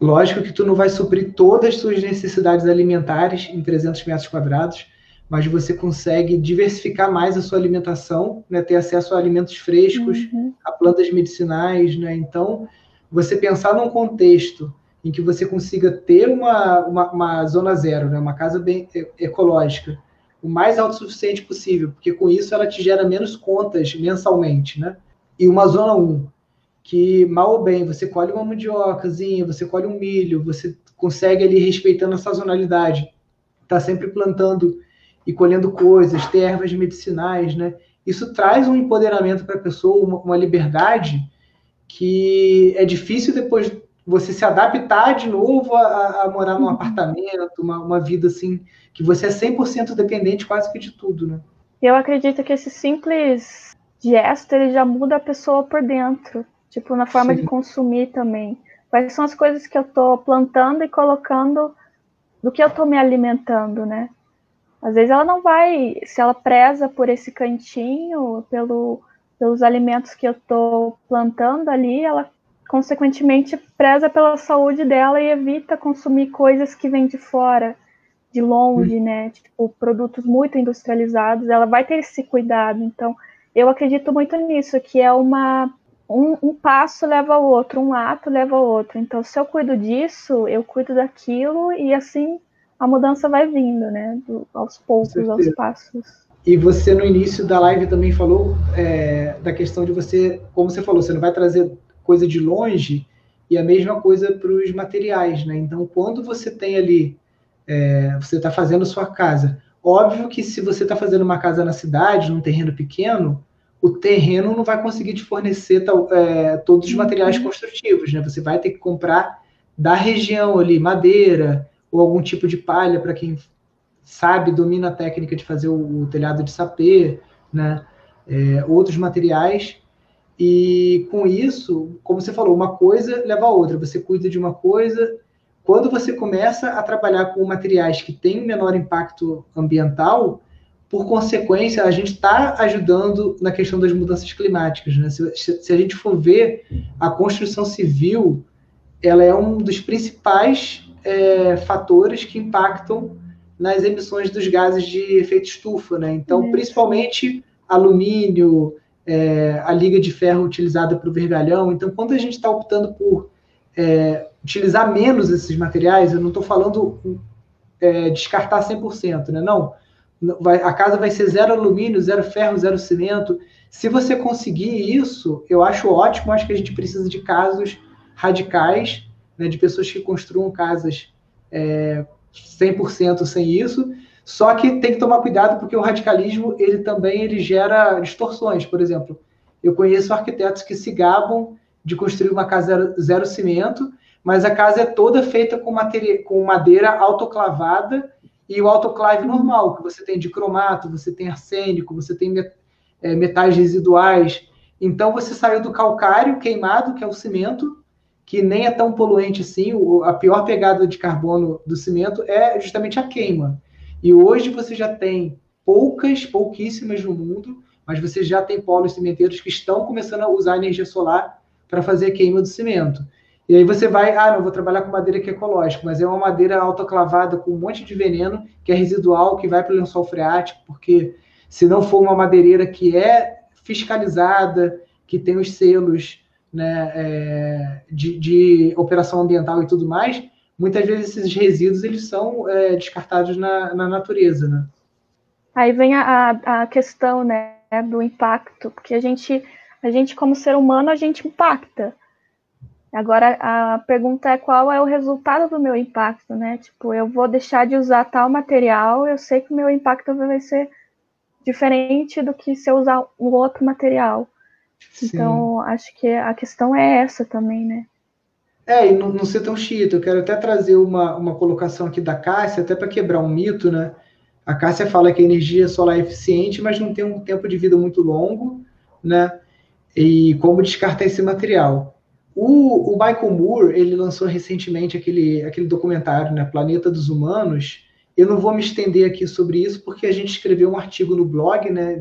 Lógico que tu não vai suprir todas as suas necessidades alimentares em 300 metros quadrados, mas você consegue diversificar mais a sua alimentação, né, ter acesso a alimentos frescos, uhum. a plantas medicinais, né? Então, você pensar num contexto em que você consiga ter uma, uma, uma zona zero, né, uma casa bem ecológica, o mais autossuficiente possível, porque com isso ela te gera menos contas mensalmente, né? E uma zona 1, que mal ou bem você colhe uma mandiocazinha, você colhe um milho, você consegue ali respeitando a sazonalidade, tá sempre plantando e colhendo coisas, ter ervas medicinais, né? Isso traz um empoderamento para a pessoa, uma, uma, liberdade que é difícil depois você se adaptar de novo a, a morar num uhum. apartamento, uma, uma vida assim, que você é 100% dependente quase que de tudo, né? Eu acredito que esse simples gesto ele já muda a pessoa por dentro tipo, na forma Sim. de consumir também. Quais são as coisas que eu estou plantando e colocando, do que eu estou me alimentando, né? Às vezes ela não vai, se ela preza por esse cantinho, pelo, pelos alimentos que eu estou plantando ali, ela consequentemente preza pela saúde dela e evita consumir coisas que vêm de fora, de longe, hum. né? Tipo, produtos muito industrializados, ela vai ter esse cuidado. Então, eu acredito muito nisso, que é uma um, um, passo leva ao outro, um ato leva ao outro. Então, se eu cuido disso, eu cuido daquilo e assim a mudança vai vindo, né? Do, aos poucos, aos passos. E você no início da live também falou é, da questão de você, como você falou, você não vai trazer coisa de longe e a mesma coisa para os materiais, né? Então, quando você tem ali, é, você está fazendo sua casa, óbvio que se você está fazendo uma casa na cidade, num terreno pequeno, o terreno não vai conseguir te fornecer é, todos os materiais uhum. construtivos, né? Você vai ter que comprar da região ali, madeira ou algum tipo de palha para quem sabe, domina a técnica de fazer o, o telhado de sapê, né? É, outros materiais. E com isso, como você falou, uma coisa leva a outra. Você cuida de uma coisa. Quando você começa a trabalhar com materiais que têm menor impacto ambiental, por consequência, a gente está ajudando na questão das mudanças climáticas. Né? Se, se, a gente for ver, a construção civil ela é um dos principais é, fatores que impactam nas emissões dos gases de efeito estufa. Né? Então, principalmente alumínio, é, a liga de ferro utilizada para o vergalhão. Então, quando a gente está optando por é, utilizar menos esses materiais, eu não estou falando é, descartar 100%, né? não vai, a casa vai ser zero alumínio, zero ferro, zero cimento. Se você conseguir isso, eu acho ótimo. Acho que a gente precisa de casos radicais, né, de pessoas que construam casas é, 100% sem isso. Só que tem que tomar cuidado porque o radicalismo ele também ele gera distorções. Por exemplo, eu conheço arquitetos que se gabam de construir uma casa zero, zero cimento, mas a casa é toda feita com, madeira, com madeira autoclavada e o autoclave normal, que você tem de cromato, você tem arsênico, você tem é, metais residuais. Então você saiu do calcário queimado, que é o cimento, que nem é tão poluente assim. a pior pegada de carbono do cimento é justamente a queima. E hoje você já tem poucas, pouquíssimas no mundo, mas você já tem polos cimenteiros que estão começando a usar energia solar para fazer a queima do cimento. E aí você vai, ah, não, vou trabalhar com madeira que é ecológica, mas é uma madeira autoclavada com um monte de veneno, que é residual, que vai para o lençol freático, porque se não for uma madeireira que é fiscalizada, que tem os selos né, é, de, de, operação ambiental e tudo mais, muitas vezes esses resíduos eles são é, descartados na, na, natureza, né? Aí vem a, a questão, né, do impacto, porque a gente, a gente como ser humano, a gente impacta. Agora a pergunta é qual é o resultado do meu impacto, né? Tipo, eu vou deixar de usar tal material, eu sei que o meu impacto vai ser diferente do que se eu usar um outro material. Sim. Então, acho que a questão é essa também, né? É, e não, não ser tão chiito. Eu quero até trazer uma, uma colocação aqui da Cássia, até para quebrar um mito, né? A Cássia fala que a energia solar é eficiente, mas não tem um tempo de vida muito longo, né? E como descartar esse material? O, o, Michael Moore, ele lançou recentemente aquele, aquele documentário, né, Planeta dos Humanos. Eu não vou me estender aqui sobre isso, porque a gente escreveu um artigo no blog, né,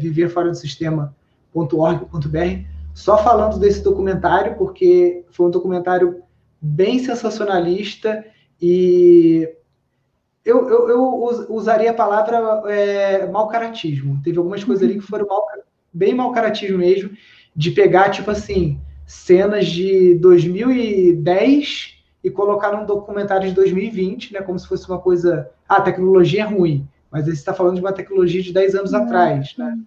viverforadosistema.org.br, só falando desse documentário, porque foi um documentário bem sensacionalista e eu, eu, eu usaria a palavra é, mau caratismo. Teve algumas coisas ali que foram mal, bem mau caratismo mesmo, de pegar, tipo assim, cenas de 2010 e colocar num documentário de 2020, né, como se fosse uma coisa. Ah, a tecnologia é ruim, mas você está falando de uma tecnologia de 10 anos uhum. atrás, né?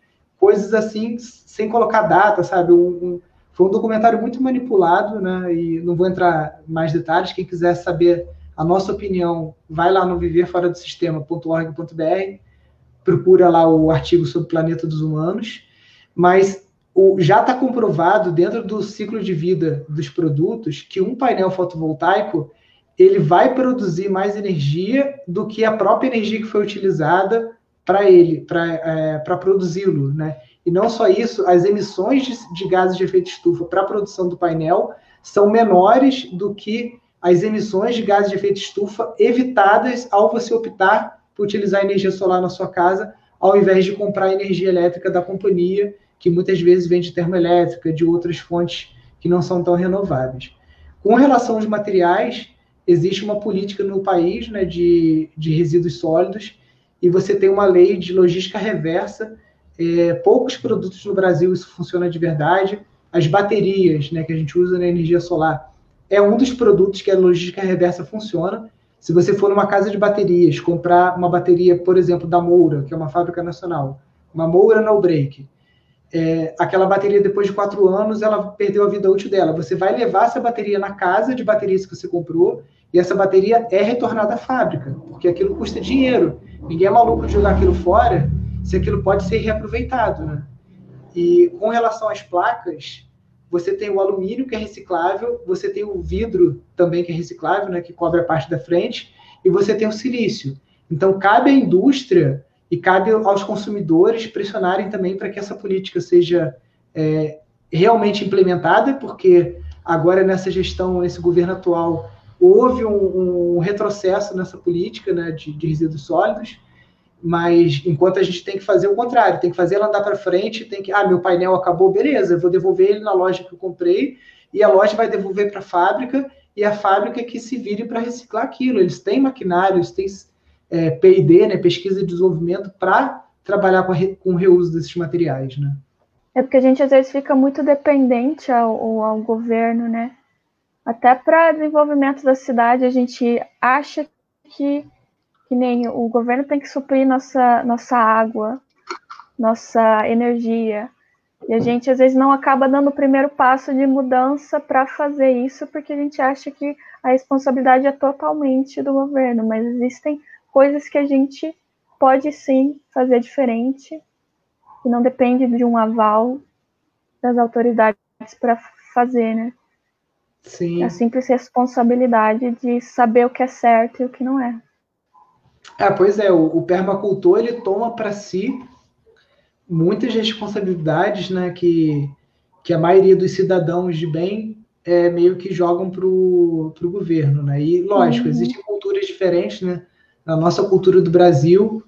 Coisas assim, sem colocar data, sabe? Um, um, foi um documentário muito manipulado, né? E não vou entrar mais detalhes. Quem quiser saber a nossa opinião, vai lá no viverforadosistema.org.br, procura lá o artigo sobre o planeta dos humanos. Mas o, já está comprovado dentro do ciclo de vida dos produtos que um painel fotovoltaico ele vai produzir mais energia do que a própria energia que foi utilizada para ele, para é, produzi-lo, né? E não só isso, as emissões de, de gases de efeito estufa para a produção do painel são menores do que as emissões de gases de efeito estufa evitadas ao você optar por utilizar energia solar na sua casa, ao invés de comprar energia elétrica da companhia que muitas vezes vem de termoelétrica, de outras fontes que não são tão renováveis. Com relação aos materiais, existe uma política no país né, de, de resíduos sólidos e você tem uma lei de logística reversa. É, poucos produtos no Brasil isso funciona de verdade. As baterias né, que a gente usa na energia solar é um dos produtos que a logística reversa funciona. Se você for numa casa de baterias, comprar uma bateria, por exemplo, da Moura, que é uma fábrica nacional, uma Moura no break, é, aquela bateria, depois de quatro anos, ela perdeu a vida útil dela. Você vai levar essa bateria na casa de baterias que você comprou e essa bateria é retornada à fábrica, porque aquilo custa dinheiro. Ninguém é maluco de jogar aquilo fora se aquilo pode ser reaproveitado, né? E com relação às placas, você tem o alumínio que é reciclável, você tem o vidro também que é reciclável, né, que cobre a parte da frente, e você tem o silício. Então cabe à indústria e cabe aos consumidores pressionarem também para que essa política seja é, realmente implementada, porque agora nessa gestão, nesse governo atual, houve um, um retrocesso nessa política né, de, de, resíduos sólidos, mas enquanto a gente tem que fazer o contrário, tem que fazer ela andar para frente, tem que, ah, meu painel acabou, beleza, eu vou devolver ele na loja que eu comprei, e a loja vai devolver para a fábrica, e a fábrica que se vire para reciclar aquilo. Eles têm maquinários, têm é, P&D, né, pesquisa e desenvolvimento, para trabalhar com, re, com o reuso desses materiais, né? É porque a gente às vezes fica muito dependente ao, ao governo, né? Até para desenvolvimento da cidade, a gente acha que, que nem o governo tem que suprir nossa, nossa água, nossa energia. E a gente às vezes não acaba dando o primeiro passo de mudança para fazer isso, porque a gente acha que a responsabilidade é totalmente do governo, mas existem coisas que a gente pode sim fazer diferente e não depende de um aval das autoridades para fazer, né? Sim. É a simples responsabilidade de saber o que é certo e o que não é. É, pois é, o, o permacultor ele toma para si muitas responsabilidades, né, que, que a maioria dos cidadãos de bem é, meio que jogam para o governo, né? E lógico, uhum. existem culturas diferentes, né? na nossa cultura do Brasil,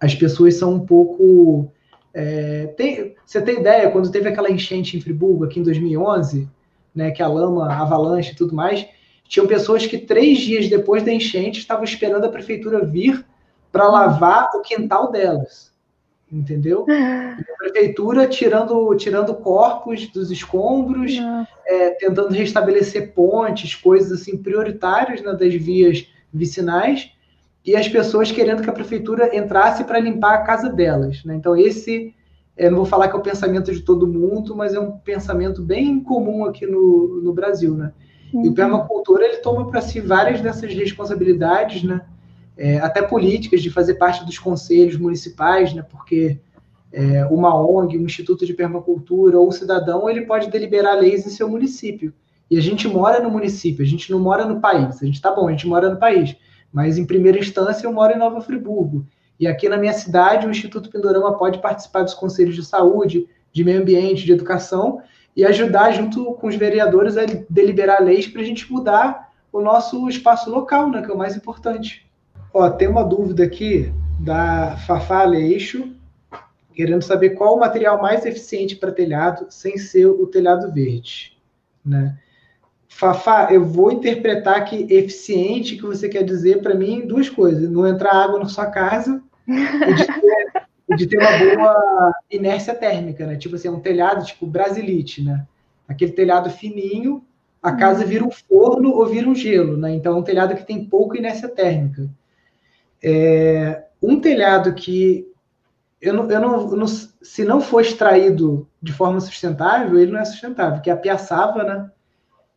as pessoas são um pouco. É, tem, você tem ideia, quando teve aquela enchente em Friburgo, aqui em 2011, né, que a lama, a avalanche e tudo mais, tinham pessoas que três dias depois da enchente estavam esperando a prefeitura vir para lavar o quintal delas. Entendeu? a prefeitura tirando, tirando corpos dos escombros, é, tentando restabelecer pontes, coisas assim prioritárias né, das vias vicinais, e as pessoas querendo que a prefeitura entrasse para limpar a casa delas. Né? Então, esse, eu não vou falar que é o pensamento de todo mundo, mas é um pensamento bem comum aqui no, no Brasil. Né? Uhum. E o permacultor ele toma para si várias dessas responsabilidades, né? É, até políticas, de fazer parte dos conselhos municipais, né? porque é, uma ONG, um instituto de permacultura ou um cidadão, ele pode deliberar leis em seu município. E a gente mora no município, a gente não mora no país. A gente tá bom, a gente mora no país mas em primeira instância eu moro em Nova Friburgo. E aqui na minha cidade, o Instituto Pindorama pode participar dos conselhos de saúde, de meio ambiente, de educação e ajudar, junto com os vereadores, a deliberar leis para a gente mudar o nosso espaço local, né, que é o mais importante. Ó, tem uma dúvida aqui da Fafá Aleixo, querendo saber qual o material mais eficiente para telhado sem ser o telhado verde. Né? Fafá, eu vou interpretar que eficiente que você quer dizer para mim duas coisas: não entrar água na sua casa e de ter, de ter uma boa inércia térmica, né? Tipo assim, um telhado tipo brasilite, né? Aquele telhado fininho, a casa vira um forno ou vira um gelo, né? Então é um telhado que tem pouca inércia térmica. É, um telhado que eu não, eu não, não, se não for extraído de forma sustentável, ele não é sustentável, que é a piaçava, né?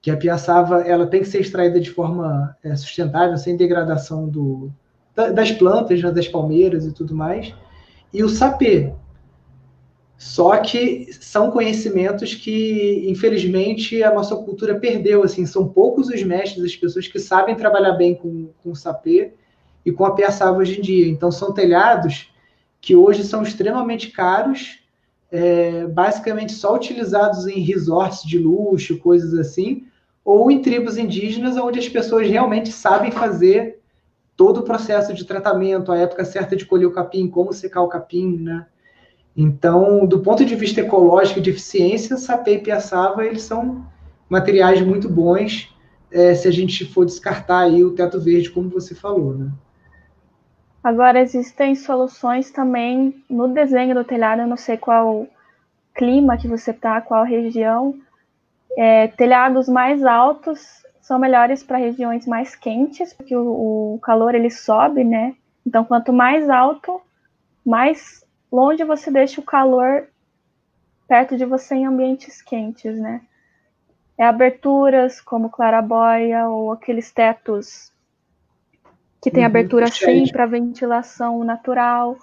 Que a piaçava ela tem que ser extraída de forma é, sustentável, sem degradação do, das plantas, né, das palmeiras e tudo mais, e o sapê. Só que são conhecimentos que, infelizmente, a nossa cultura perdeu. Assim, são poucos os mestres, as pessoas que sabem trabalhar bem com, com o sapê e com a piaçava hoje em dia. Então, são telhados que hoje são extremamente caros, é, basicamente só utilizados em resorts de luxo, coisas assim, ou em tribos indígenas, onde as pessoas realmente sabem fazer todo o processo de tratamento, a época certa de colher o capim, como secar o capim, né? Então, do ponto de vista ecológico e de eficiência, sapê e piaçava, eles são materiais muito bons é, se a gente for descartar aí o teto verde, como você falou, né? Agora, existem soluções também no desenho do telhado, eu não sei qual clima que você tá, qual região, é, telhados mais altos são melhores para regiões mais quentes, porque o, o calor ele sobe, né? Então, quanto mais alto, mais longe você deixa o calor perto de você em ambientes quentes, né? É aberturas como claraboia ou aqueles tetos que tem uhum, abertura sim para ventilação natural.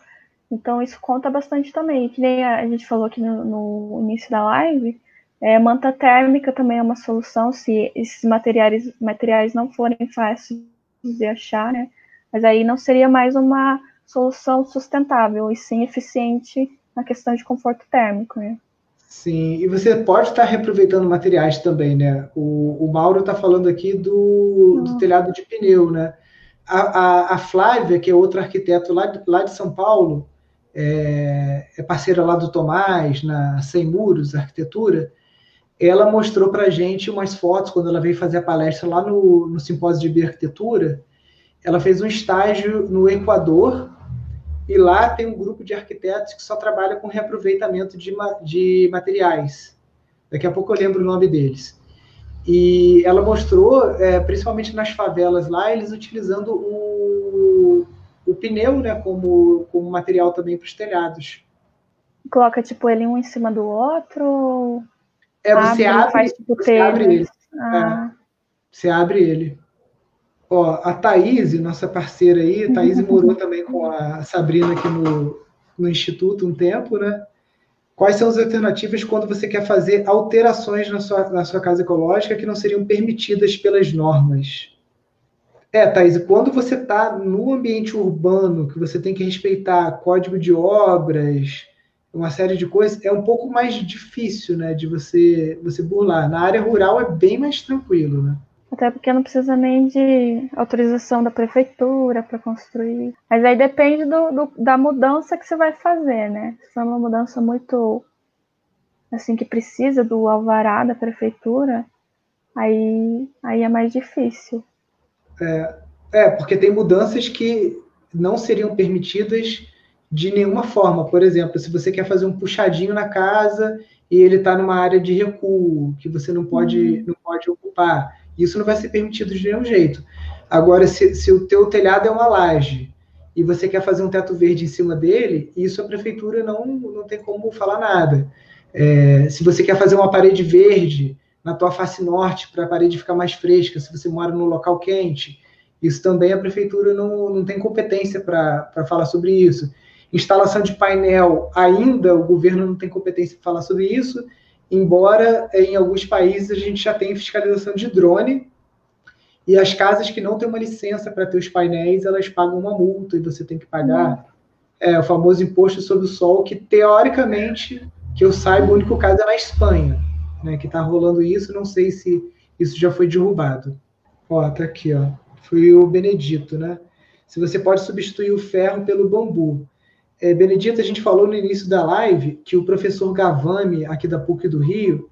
Então isso conta bastante também. Que nem a gente falou aqui no, no início da live, é, manta térmica também é uma solução se esses materiais, materiais não forem fáceis de achar, né? Mas aí não seria mais uma solução sustentável e sim eficiente na questão de conforto térmico, né? Sim, e você pode estar reaproveitando materiais também, né? O, o Mauro está falando aqui do, do, telhado de pneu, né? A, a, a, Flávia, que é outra arquiteto lá de, lá de São Paulo, é, é parceira lá do Tomás, na Sem Muros Arquitetura, ela mostrou para a gente umas fotos quando ela veio fazer a palestra lá no, no simpósio de bioarquitetura. Ela fez um estágio no Equador e lá tem um grupo de arquitetos que só trabalha com reaproveitamento de, de materiais. Daqui a pouco eu lembro o nome deles. E ela mostrou, é, principalmente nas favelas lá, eles utilizando o, o pneu né, como, como material também para os telhados. Coloca tipo ele um em cima do outro? É, você abre, abre, faz, tipo, você abre ele. Ah. É, você abre ele. Ó, a Thaís, nossa parceira aí, a Thaís morou também com a Sabrina aqui no, no Instituto um tempo, né? Quais são as alternativas quando você quer fazer alterações na sua, na sua casa ecológica que não seriam permitidas pelas normas? É, Thaís, quando você está no ambiente urbano, que você tem que respeitar código de obras, uma série de coisas, é um pouco mais difícil, né, de você, você burlar. Na área rural é bem mais tranquilo, né? Até porque não precisa nem de autorização da prefeitura para construir. Mas aí depende do, do, da mudança que você vai fazer, né? Se for uma mudança muito assim que precisa do alvará da prefeitura, aí, aí é mais difícil. É, é, porque tem mudanças que não seriam permitidas de nenhuma forma. Por exemplo, se você quer fazer um puxadinho na casa e ele está numa área de recuo que você não pode, uhum. não pode ocupar isso não vai ser permitido de nenhum jeito. Agora, se, se o teu telhado é uma laje e você quer fazer um teto verde em cima dele, isso a prefeitura não, não tem como falar nada. É, se você quer fazer uma parede verde na tua face norte para a parede ficar mais fresca, se você mora num local quente, isso também a prefeitura não, não tem competência para falar sobre isso. Instalação de painel, ainda o governo não tem competência para falar sobre isso, embora em alguns países a gente já tenha fiscalização de drone e as casas que não têm uma licença para ter os painéis, elas pagam uma multa e você tem que pagar é, o famoso imposto sobre o sol, que teoricamente, que eu saiba, o único caso é na Espanha, né, que está rolando isso, não sei se isso já foi derrubado. Ó, tá aqui, ó. Foi o Benedito, né? Se você pode substituir o ferro pelo bambu. É, Benedito, a gente falou no início da live que o professor Gavami, aqui da PUC do Rio,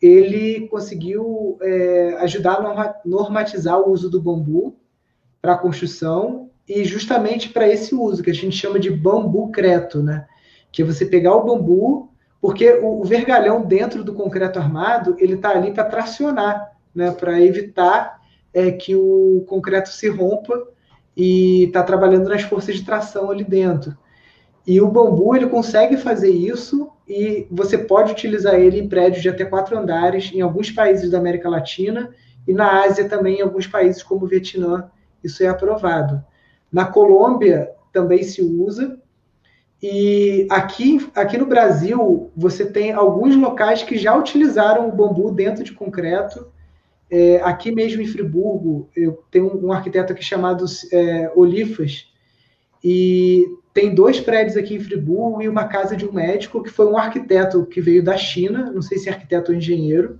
ele conseguiu é, ajudar a normatizar o uso do bambu para a construção e justamente para esse uso, que a gente chama de bambu creto, né? Que é você pegar o bambu, porque o, o vergalhão dentro do concreto armado, ele está ali para tracionar, né? Para evitar é, que o concreto se rompa e está trabalhando nas forças de tração ali dentro. E o bambu ele consegue fazer isso e você pode utilizar ele em prédios de até quatro andares em alguns países da América Latina e na Ásia também em alguns países como o Vietnã isso é aprovado. Na Colômbia também se usa e aqui aqui no Brasil você tem alguns locais que já utilizaram o bambu dentro de concreto. É, aqui mesmo em Friburgo eu tenho um, arquiteto aqui chamado é, Olifas e tem dois prédios aqui em Friburgo e uma casa de um médico que foi um arquiteto que veio da China, não sei se é arquiteto ou engenheiro,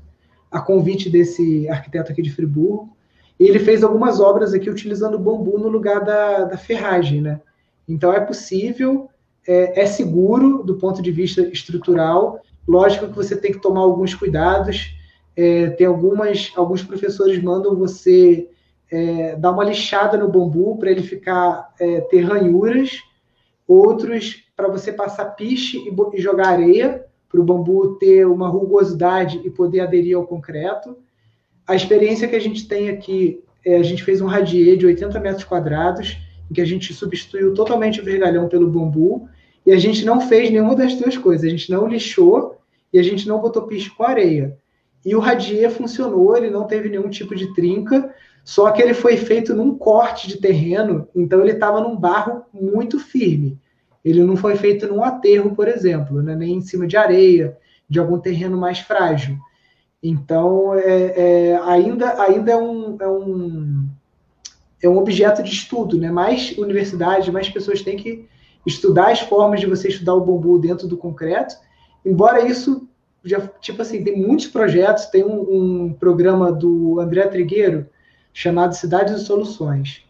a convite desse arquiteto aqui de Friburgo. Ele fez algumas obras aqui utilizando bambu no lugar da, da ferragem, né? Então é possível, é, é seguro do ponto de vista estrutural. Lógico que você tem que tomar alguns cuidados. É, tem algumas, alguns professores mandam você é, dar uma lixada no bambu para ele ficar é, ter ranhuras outros para você passar piche e, jogar areia, para o bambu ter uma rugosidade e poder aderir ao concreto. a experiência que a gente tem aqui, é, a gente fez um radier de 80 metros quadrados, em que a gente substituiu totalmente o vergalhão pelo bambu, e a gente não fez nenhuma das duas coisas. A gente não lixou e a gente não botou piche com areia. E o radier funcionou, ele não teve nenhum tipo de trinca, só que ele foi feito num corte de terreno, então ele estava num barro muito firme. Ele não foi feito num aterro, por exemplo, né? nem em cima de areia, de algum terreno mais frágil. Então, é, é, ainda, ainda é, um, é, um, é um objeto de estudo, né? Mais universidades, mais pessoas têm que estudar as formas de você estudar o bambu dentro do concreto, embora isso já, tipo assim, tem muitos projetos, tem um, um programa do André Trigueiro chamado Cidades e Soluções.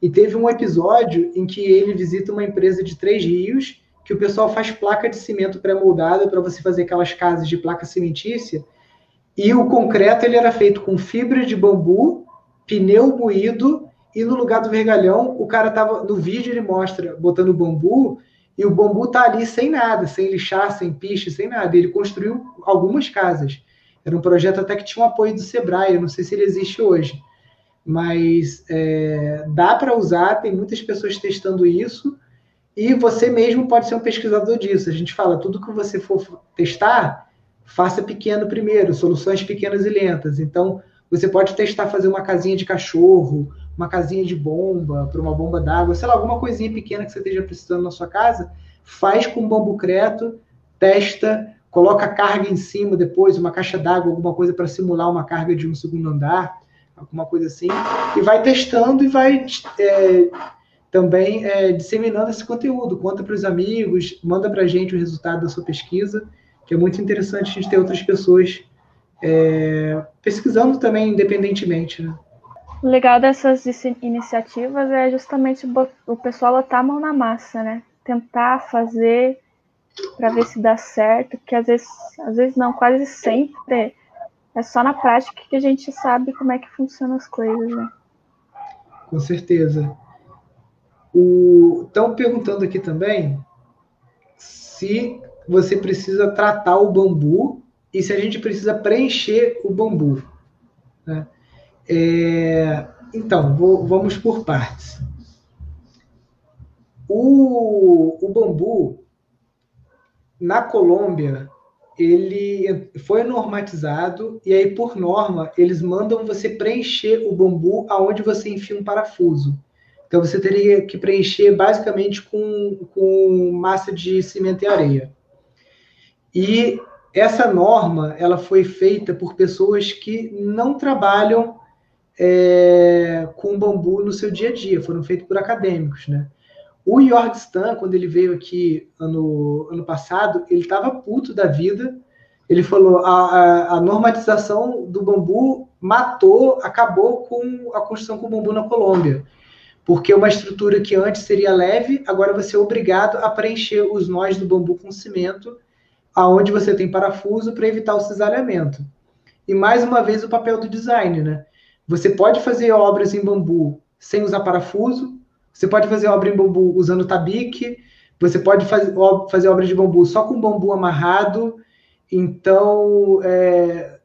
E teve um episódio em que ele visita uma empresa de Três Rios, que o pessoal faz placa de cimento pré-moldada para você fazer aquelas casas de placa cimentícia, e o concreto ele era feito com fibra de bambu, pneu moído, e no lugar do vergalhão, o cara tava no vídeo ele mostra botando bambu e o bambu tá ali sem nada, sem lixar, sem piche, sem nada. Ele construiu algumas casas. Era um projeto até que tinha um apoio do Sebrae, eu não sei se ele existe hoje. Mas é, dá para usar, tem muitas pessoas testando isso, e você mesmo pode ser um pesquisador disso. A gente fala, tudo que você for testar, faça pequeno primeiro, soluções pequenas e lentas. Então, você pode testar fazer uma casinha de cachorro, uma casinha de bomba, para uma bomba d'água, sei lá, alguma coisinha pequena que você esteja precisando na sua casa, faz com bambu creto, testa, coloca carga em cima depois, uma caixa d'água, alguma coisa para simular uma carga de um segundo andar, alguma coisa assim, e vai testando e vai é, também é, disseminando esse conteúdo. Conta para os amigos, manda para a gente o resultado da sua pesquisa, que é muito interessante a gente ter outras pessoas é, pesquisando também independentemente. Né? O legal dessas iniciativas é justamente o pessoal botar a mão na massa, né? Tentar fazer para ver se dá certo, porque às vezes, às vezes não, quase sempre é só na prática que a gente sabe como é que funcionam as coisas, né? Com certeza. Estão perguntando aqui também se você precisa tratar o bambu e se a gente precisa preencher o bambu. Né? É, então, vou, vamos por partes. O, o bambu, na Colômbia, ele foi normatizado e aí, por norma, eles mandam você preencher o bambu aonde você enfia um parafuso. Então, você teria que preencher basicamente com, com massa de cimento e areia. E essa norma, ela foi feita por pessoas que não trabalham é, com bambu no seu dia a dia, foram feitos por acadêmicos, né? O Jorg Stan, quando ele veio aqui ano, ano passado, ele estava puto da vida. Ele falou: a, a, a, normatização do bambu matou, acabou com a construção com bambu na Colômbia. Porque uma estrutura que antes seria leve, agora você é obrigado a preencher os nós do bambu com cimento, aonde você tem parafuso para evitar o cisalhamento. E mais uma vez o papel do design, né? Você pode fazer obras em bambu sem usar parafuso, você pode fazer obra em bambu usando tabique, você pode fazer, fazer obras de bambu só com bambu amarrado. Então, é,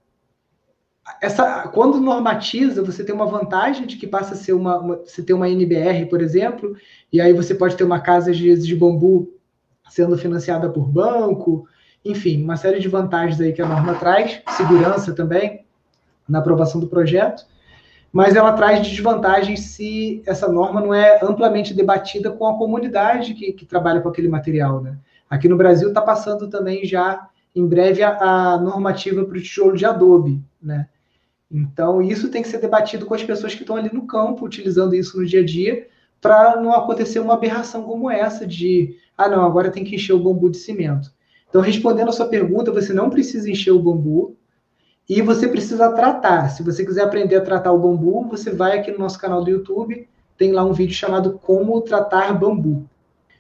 essa, quando normatiza, você tem uma vantagem de que passa a ser uma, uma, você tem uma NBR, por exemplo, e aí você pode ter uma casa de bambu sendo financiada por banco, enfim, uma série de vantagens aí que a norma traz, segurança também na aprovação do projeto mas ela traz desvantagens se essa norma não é amplamente debatida com a comunidade que, que trabalha com aquele material. Né? Aqui no Brasil está passando também já, em breve, a, a normativa para o tijolo de adobe. Né? Então, isso tem que ser debatido com as pessoas que estão ali no campo, utilizando isso no dia a dia, para não acontecer uma aberração como essa de, ah, não, agora tem que encher o bambu de cimento. Então, respondendo a sua pergunta, você não precisa encher o bambu, e você precisa tratar. Se você quiser aprender a tratar o bambu, você vai aqui no nosso canal do YouTube, tem lá um vídeo chamado Como Tratar Bambu.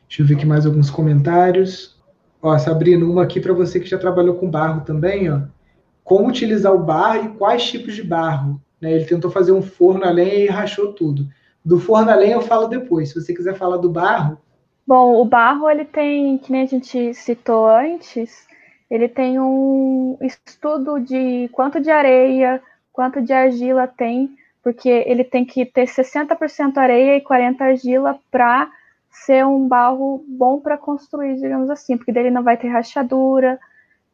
Deixa eu ver aqui mais alguns comentários. Ó, Sabrina, uma aqui para você que já trabalhou com barro também, ó. Como utilizar o barro e quais tipos de barro. Né? Ele tentou fazer um forno a lenha e rachou tudo. Do forno a lenha eu falo depois. Se você quiser falar do barro. Bom, o barro ele tem, que nem a gente citou antes, ele tem um estudo de quanto de areia, quanto de argila tem, porque ele tem que ter 60% areia e 40% argila para ser um barro bom para construir, digamos assim, porque dele não vai ter rachadura,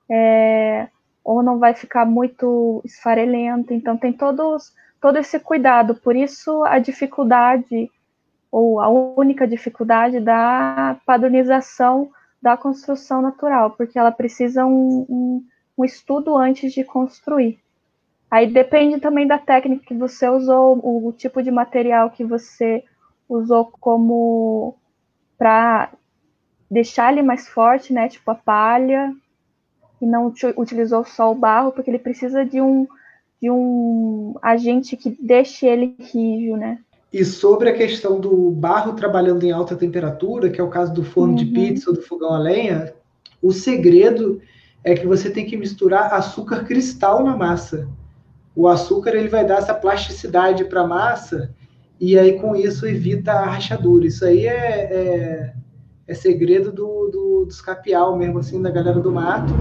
é, ou não vai ficar muito esfarelento. Então tem todos, todo esse cuidado. Por isso a dificuldade, ou a única dificuldade da padronização da construção natural, porque ela precisa um, um, um estudo antes de construir. Aí depende também da técnica que você usou, o, tipo de material que você usou como para deixar ele mais forte, né? Tipo a palha, e não utilizou só o barro, porque ele precisa de um, de um agente que deixe ele rígido, né? E sobre a questão do barro trabalhando em alta temperatura, que é o caso do forno uhum. de pizza ou do fogão a lenha, o segredo é que você tem que misturar açúcar cristal na massa. O açúcar ele vai dar essa plasticidade para a massa e aí com isso evita a rachadura. Isso aí é, é, é segredo do, do, dos capial mesmo, assim, da galera do mato.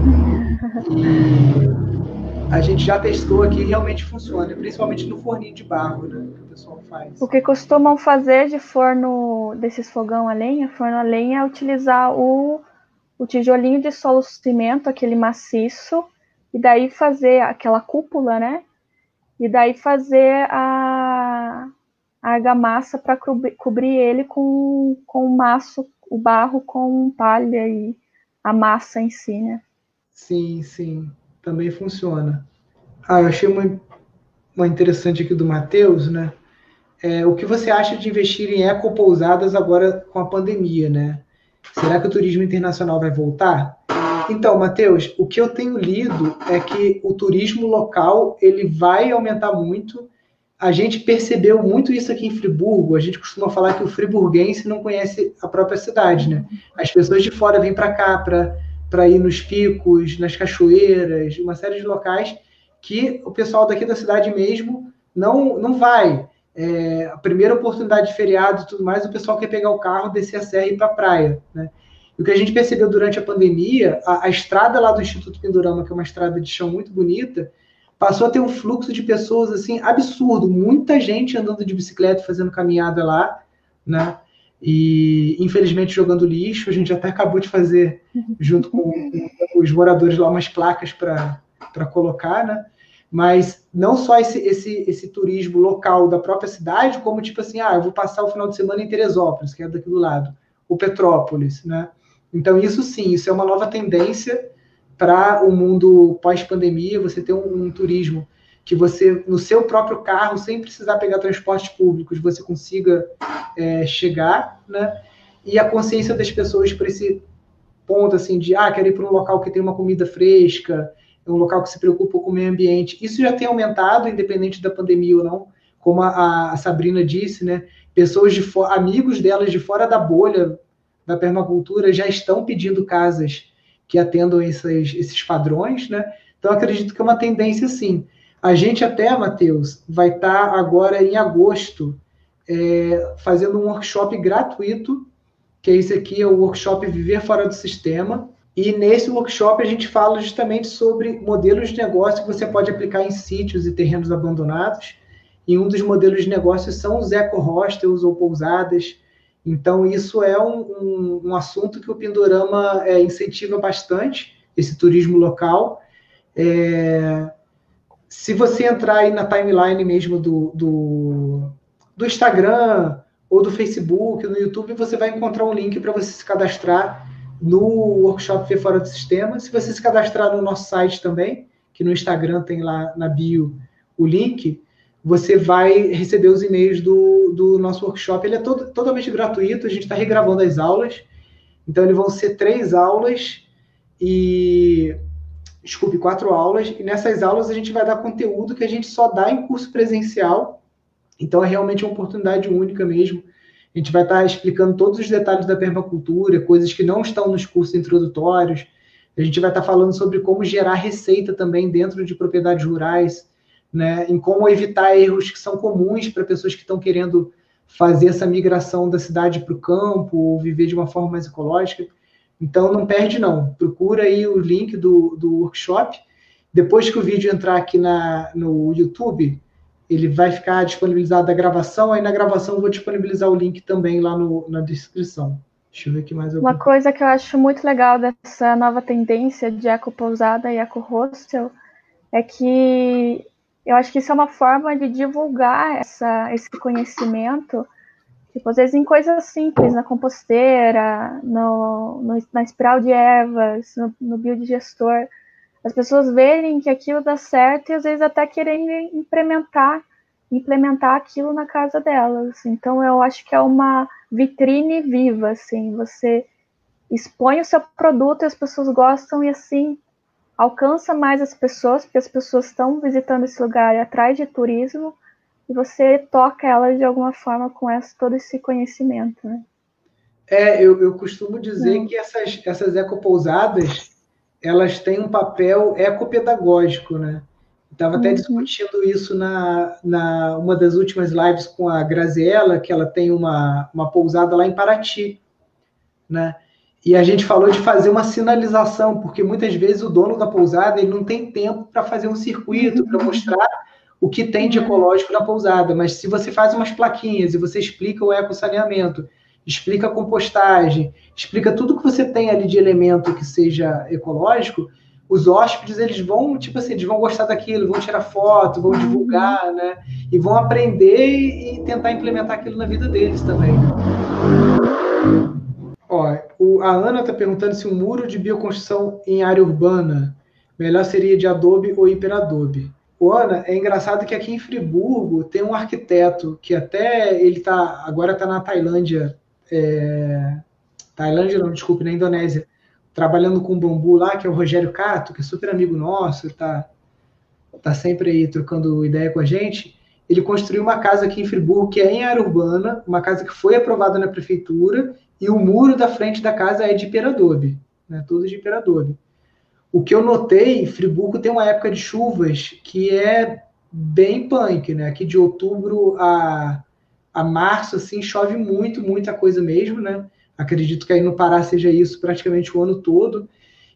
E a gente já testou aqui realmente funciona, principalmente no forninho de barro, né? Pessoal faz. O que costumam fazer de forno, desses fogão a lenha, forno a lenha, é utilizar o, o tijolinho de solo cimento, aquele maciço, e daí fazer aquela cúpula, né? E daí fazer a, a argamassa para cobrir, cobrir ele com, com o maço, o barro com palha e a massa em si, né? Sim, sim, também funciona. Ah, eu achei uma, uma interessante aqui do Matheus, né? É, o que você acha de investir em ecopousadas agora com a pandemia, né? Será que o turismo internacional vai voltar? Então, Matheus, o que eu tenho lido é que o turismo local ele vai aumentar muito a gente percebeu muito isso aqui em Friburgo. A gente costuma falar que o friburguense não conhece a própria cidade, né? As pessoas de fora vêm para cá para ir nos picos, nas cachoeiras, uma série de locais que o pessoal daqui da cidade mesmo não, não vai. É, a primeira oportunidade de feriado e tudo mais, o pessoal quer pegar o carro, descer a serra e ir para a praia, né? E o que a gente percebeu durante a pandemia, a, a estrada lá do Instituto Pindorama, que é uma estrada de chão muito bonita, passou a ter um fluxo de pessoas assim absurdo, muita gente andando de bicicleta, fazendo caminhada lá, né? E infelizmente jogando lixo, a gente até acabou de fazer junto com, os moradores lá umas placas para colocar, né? Mas não só esse, esse, esse turismo local da própria cidade, como tipo assim, ah, eu vou passar o final de semana em Teresópolis, que é daqui do lado, o Petrópolis, né? Então isso sim, isso é uma nova tendência para o mundo pós-pandemia, você ter um, um, turismo que você, no seu próprio carro, sem precisar pegar transportes públicos, você consiga é, chegar, né? E a consciência das pessoas para esse ponto, assim, de, ah, quero ir para um local que tem uma comida fresca, um local que se preocupa com o meio ambiente. Isso já tem aumentado, independente da pandemia ou não, como a, a Sabrina disse, né? Pessoas de amigos delas de fora da bolha da permacultura já estão pedindo casas que atendam esses, esses padrões, né? Então, acredito que é uma tendência sim. A gente até, Matheus, vai estar tá agora em agosto é, fazendo um workshop gratuito, que é esse aqui, é o workshop Viver Fora do Sistema. E nesse workshop a gente fala justamente sobre modelos de negócio que você pode aplicar em sítios e terrenos abandonados. E um dos modelos de negócio são os eco-hostels ou pousadas, então, isso é um, um, um assunto que o Pindorama é, incentiva bastante, esse turismo local. É, se você entrar aí na timeline mesmo do, do, do Instagram ou do Facebook, no YouTube, você vai encontrar um link para você se cadastrar no workshop Ver Fora do Sistema. Se você se cadastrar no nosso site também, que no Instagram tem lá na bio o link, você vai receber os e-mails do, do nosso workshop. Ele é todo, totalmente gratuito, a gente está regravando as aulas. Então, eles vão ser três aulas e. Desculpe, quatro aulas. E nessas aulas a gente vai dar conteúdo que a gente só dá em curso presencial. Então, é realmente uma oportunidade única mesmo. A gente vai estar explicando todos os detalhes da permacultura, coisas que não estão nos cursos introdutórios. A gente vai estar falando sobre como gerar receita também dentro de propriedades rurais né, em como evitar erros que são comuns para pessoas que estão querendo fazer essa migração da cidade para o campo ou viver de uma forma mais ecológica. Então, não perde, não. Procura aí o link do, do workshop Depois que o vídeo entrar aqui na, no YouTube, ele vai ficar disponibilizado a gravação, aí na gravação eu vou disponibilizar o link também lá no, na descrição. Deixa eu ver aqui mais alguma Uma coisa que eu acho muito legal dessa nova tendência de eco pousada e eco hostel é que eu acho que isso é uma forma de divulgar essa, esse conhecimento, tipo, às vezes em coisas simples, na composteira, no, no na espiral de ervas, no, no biodigestor, as pessoas verem que aquilo dá certo e às vezes até querem implementar, implementar aquilo na casa delas. Então eu acho que é uma vitrine viva, assim, você expõe o seu produto e as pessoas gostam e assim alcança mais as pessoas, porque as pessoas estão visitando esse lugar atrás de turismo, e você toca elas de alguma forma com essa, todo esse conhecimento, né? É, eu, eu costumo dizer que essas, essas ecopousadas, elas têm um papel ecopedagógico, né? Estava até uhum. discutindo isso na, na uma das últimas lives com a Graziella, que ela tem uma, uma pousada lá em Paraty, né? E a gente falou de fazer uma sinalização, porque muitas vezes o dono da pousada ele não tem tempo para fazer um circuito, para mostrar o que tem de ecológico na pousada. Mas se você faz umas plaquinhas e você explica o ecossaneamento, explica a compostagem, explica tudo que você tem ali de elemento que seja ecológico, os hóspedes eles vão, tipo assim, eles vão gostar daquilo, vão tirar foto, vão divulgar, né? E vão aprender e tentar implementar aquilo na vida deles também. Ó, o, a Ana está perguntando se um muro de bioconstrução em área urbana melhor seria de adobe ou hiperadobe. O Ana, é engraçado que aqui em Friburgo tem um arquiteto que até ele tá agora está na Tailândia, é, Tailândia não, desculpe, na Indonésia, trabalhando com bambu lá, que é o Rogério Cato, que é super amigo nosso, está tá sempre aí trocando ideia com a gente. Ele construiu uma casa aqui em Friburgo que é em área urbana, uma casa que foi aprovada na prefeitura e o muro da frente da casa é de peradobe, né? Todo de peradobe. O que eu notei, Friburgo tem uma época de chuvas que é bem punk, né? Aqui de outubro a, a março, assim, chove muito, muita coisa mesmo, né? Acredito que aí no Pará seja isso praticamente o ano todo.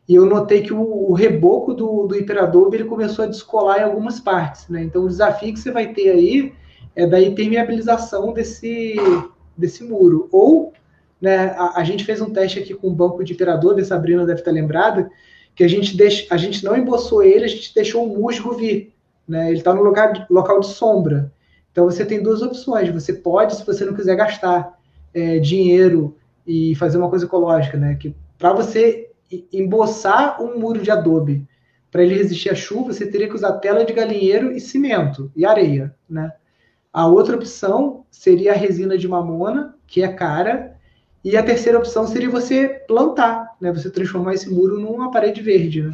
E eu notei que o, o reboco do, do hiperadobe ele começou a descolar em algumas partes, né? Então o desafio que você vai ter aí é da impermeabilização desse, desse muro. Ou né? A, a, gente fez um teste aqui com o banco de imperador, a Sabrina deve estar lembrada, que a gente, deix, a gente não emboçou ele, a gente deixou o musgo vir. Né? Ele está no lugar, local de sombra. Então você tem duas opções. Você pode, se você não quiser gastar é, dinheiro e fazer uma coisa ecológica, né? Que para você emboçar um muro de adobe, para ele resistir à chuva, você teria que usar tela de galinheiro e cimento e areia, né? A outra opção seria a resina de mamona, que é cara, e a terceira opção seria você plantar, né? Você transformar esse muro numa parede verde, né?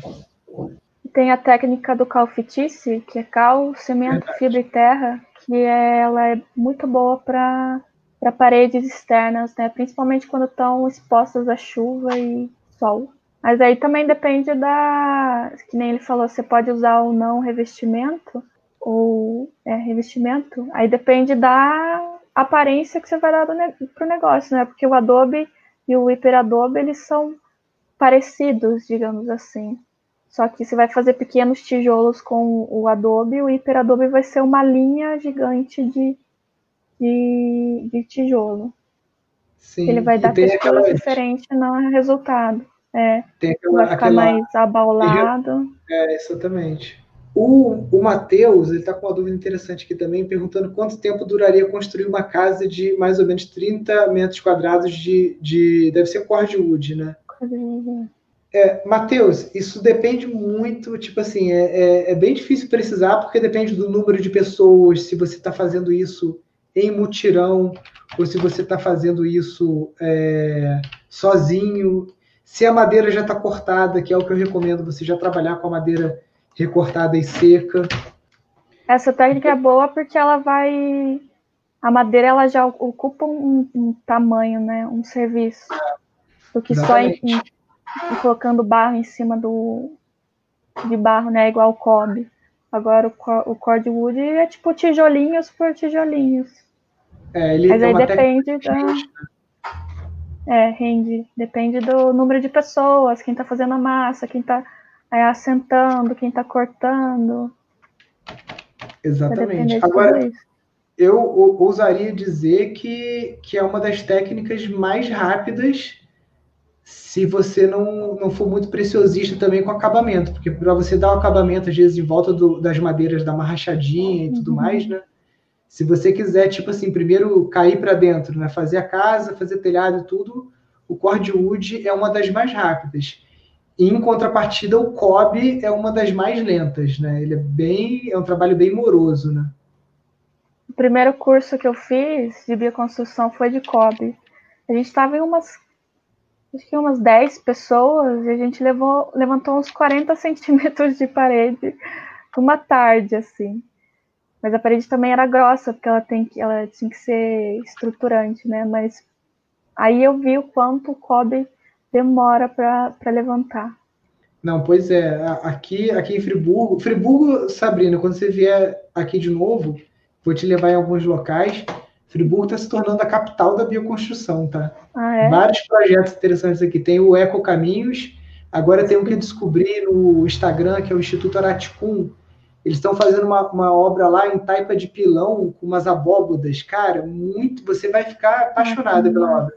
Tem a técnica do calfitice, que é cal, cimento, Verdade. fibra e terra, que ela é muito boa para para paredes externas, né? Principalmente quando estão expostas à chuva e sol. Mas aí também depende da, que nem ele falou, você pode usar ou não revestimento ou é, revestimento. Aí depende da aparência que você vai dar para o negócio, né? Porque o Adobe e o HyperAdobe, eles são parecidos, digamos assim. Só que você vai fazer pequenos tijolos com o Adobe, o HyperAdobe vai ser uma linha gigante de, de, de tijolo. Sim, ele vai dar textura aquela... diferente no resultado. É, aquela, vai ficar aquela... mais abaulado. É, exatamente. O, o Matheus, ele está com uma dúvida interessante aqui também, perguntando quanto tempo duraria construir uma casa de mais ou menos 30 metros quadrados de. de deve ser cordwood, né? É, Matheus, isso depende muito, tipo assim, é, é, é, bem difícil precisar, porque depende do número de pessoas, se você está fazendo isso em mutirão, ou se você está fazendo isso é, sozinho. Se a madeira já está cortada, que é o que eu recomendo, você já trabalhar com a madeira recortada e seca. Essa técnica é boa porque ela vai. A madeira ela já ocupa um, um tamanho, né? Um serviço. Do que Exatamente. só em, em, colocando barro em cima do de barro, né? Igual o cobre. Agora o, o cordwood é tipo tijolinhos por tijolinhos. É, ele Mas aí depende da. Né? É, rende. Depende do número de pessoas, quem tá fazendo a massa, quem tá aí assentando, quem está cortando. Exatamente. Agora, eu ousaria dizer que, que é uma das técnicas mais rápidas se você não, não for muito preciosista também com acabamento, porque para você dar o acabamento, às vezes, em volta do, das madeiras, dar uma rachadinha e tudo uhum. mais, né? Se você quiser, tipo assim, primeiro cair para dentro, né? Fazer a casa, fazer telhado e tudo, o cordwood é uma das mais rápidas. E, em contrapartida, o cobre é uma das mais lentas, né? Ele é bem, é um trabalho bem moroso, né? O primeiro curso que eu fiz de bioconstrução foi de cobre. A gente estava em umas acho que umas 10 pessoas e a gente levou, levantou uns 40 centímetros de parede uma tarde, assim. Mas a parede também era grossa, porque ela, tem que, ela tinha que ser estruturante, né? Mas aí eu vi o quanto o cobre demora para levantar. Não, pois é. Aqui, aqui em Friburgo, Friburgo, Sabrina, quando você vier aqui de novo, vou te levar em alguns locais. Friburgo está se tornando a capital da bioconstrução, tá? Ah, é? Vários projetos interessantes aqui. Tem o Eco Caminhos, agora tem um que descobri no Instagram, que é o Instituto Araticum. Eles estão fazendo uma, uma, obra lá em taipa de pilão, com umas abóbodas. Cara, muito. Você vai ficar apaixonada pela obra.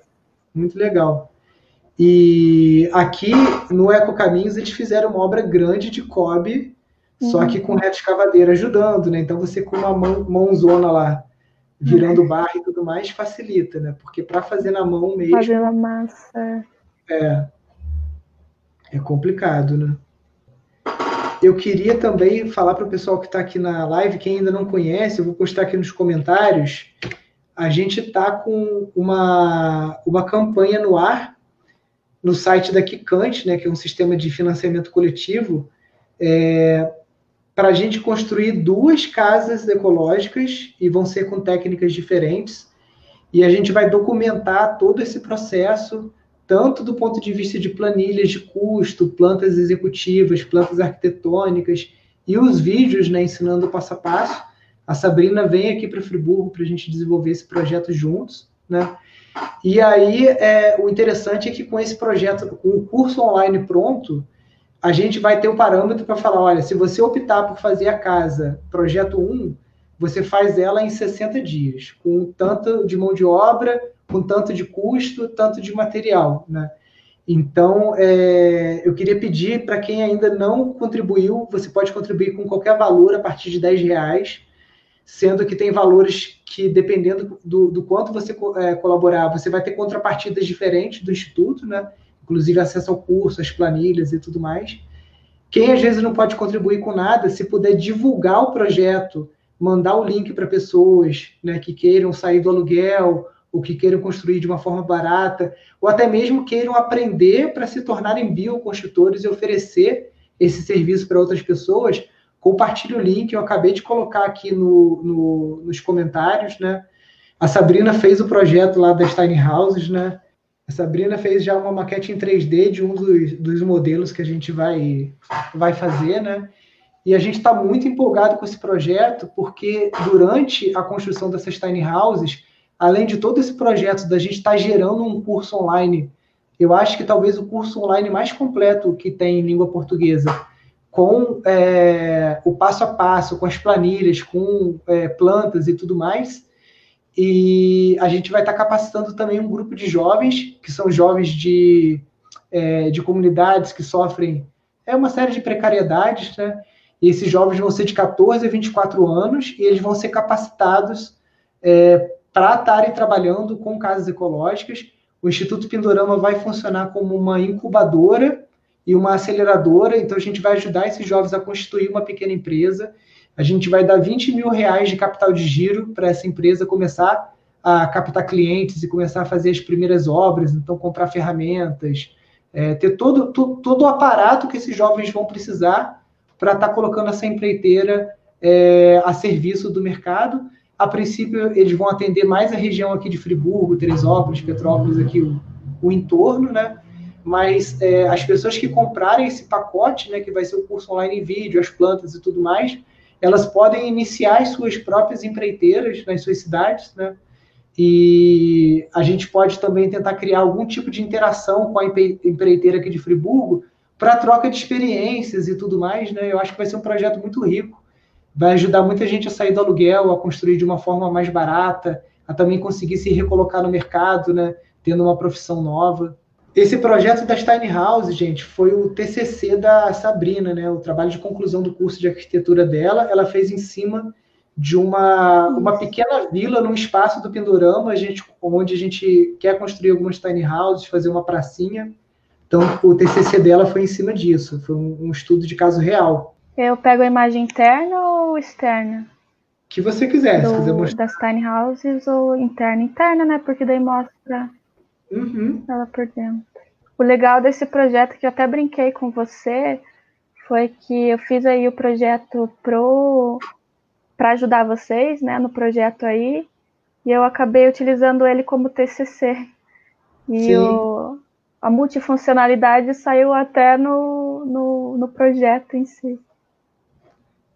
Muito legal. E aqui no Eco Caminhos eles fizeram uma obra grande de cobre, uhum. só que com reta escavadeira ajudando, né? Então você com uma mão, mãozona lá virando barra e tudo mais, facilita, né? Porque para fazer na mão mesmo. Fazer na massa. É. É complicado, né? Eu queria também falar para o pessoal que está aqui na live, quem ainda não conhece, eu vou postar aqui nos comentários. A gente está com uma, uma campanha no ar no site da Kikante, né, que é um sistema de financiamento coletivo, é, para a gente construir duas casas ecológicas e vão ser com técnicas diferentes. E a gente vai documentar todo esse processo, tanto do ponto de vista de planilhas de custo, plantas executivas, plantas arquitetônicas e os vídeos né, ensinando passo a passo. A Sabrina vem aqui para Friburgo para a gente desenvolver esse projeto juntos. Né? E aí, é, o interessante é que com esse projeto, com o curso online pronto, a gente vai ter o um parâmetro para falar, olha, se você optar por fazer a casa projeto 1, você faz ela em 60 dias, com tanto de mão de obra, com tanto de custo, tanto de material, né? Então, é, eu queria pedir para quem ainda não contribuiu, você pode contribuir com qualquer valor a partir de 10 reais, sendo que tem valores que, dependendo do, do quanto você é, colaborar, você vai ter contrapartidas diferentes do Instituto, né? Inclusive acesso ao curso, as planilhas e tudo mais. Quem às vezes não pode contribuir com nada, se puder divulgar o projeto, mandar o link para pessoas né, que queiram sair do aluguel, ou que queiram construir de uma forma barata, ou até mesmo queiram aprender para se tornarem bioconstrutores e oferecer esse serviço para outras pessoas, compartilhe o link, eu acabei de colocar aqui no, no, nos comentários, né? A Sabrina fez o projeto lá das Tiny Houses, né? Sabrina fez já uma maquete em 3D de um dos, dos modelos que a gente vai, vai fazer, né? E a gente está muito empolgado com esse projeto, porque durante a construção dessas tiny houses, além de todo esse projeto da gente estar tá gerando um curso online, eu acho que talvez o curso online mais completo que tem em língua portuguesa, com é, o passo a passo, com as planilhas, com é, plantas e tudo mais, e a gente vai estar capacitando também um grupo de jovens, que são jovens de, é, de comunidades que sofrem é uma série de precariedades, né? E esses jovens vão ser de 14 a 24 anos e eles vão ser capacitados é, para estarem trabalhando com casas ecológicas. O Instituto Pindorama vai funcionar como uma incubadora e uma aceleradora, então a gente vai ajudar esses jovens a constituir uma pequena empresa a gente vai dar 20 mil reais de capital de giro para essa empresa começar a captar clientes e começar a fazer as primeiras obras, então comprar ferramentas, é, ter todo, todo, o aparato que esses jovens vão precisar para estar tá colocando essa empreiteira é, a serviço do mercado. A princípio, eles vão atender mais a região aqui de Friburgo, Teresópolis, Petrópolis, aqui o, o entorno, né? Mas é, as pessoas que comprarem esse pacote, né, que vai ser o curso online em vídeo, as plantas e tudo mais, elas podem iniciar as suas próprias empreiteiras nas suas cidades, né? E a gente pode também tentar criar algum tipo de interação com a empreiteira aqui de Friburgo para troca de experiências e tudo mais, né? Eu acho que vai ser um projeto muito rico, vai ajudar muita gente a sair do aluguel, a construir de uma forma mais barata, a também conseguir se recolocar no mercado, né? Tendo uma profissão nova. Esse projeto das Tiny House, gente, foi o TCC da Sabrina, né? O trabalho de conclusão do curso de arquitetura dela. Ela fez em cima de uma, uma pequena vila num espaço do Pindorama, a gente, onde a gente quer construir algumas tiny houses, fazer uma pracinha. Então, o TCC dela foi em cima disso, foi um, um estudo de caso real. Eu pego a imagem interna ou externa? Que você quiser, Do, se quiser mostrar. Das tiny houses ou interna? Interna, né? Porque daí mostra uhum. ela por dentro. O legal desse projeto, que eu até brinquei com você, foi que eu fiz aí o projeto pro para ajudar vocês, né, no projeto aí, e eu acabei utilizando ele como TCC. E o, a multifuncionalidade saiu até no, no, no projeto em si.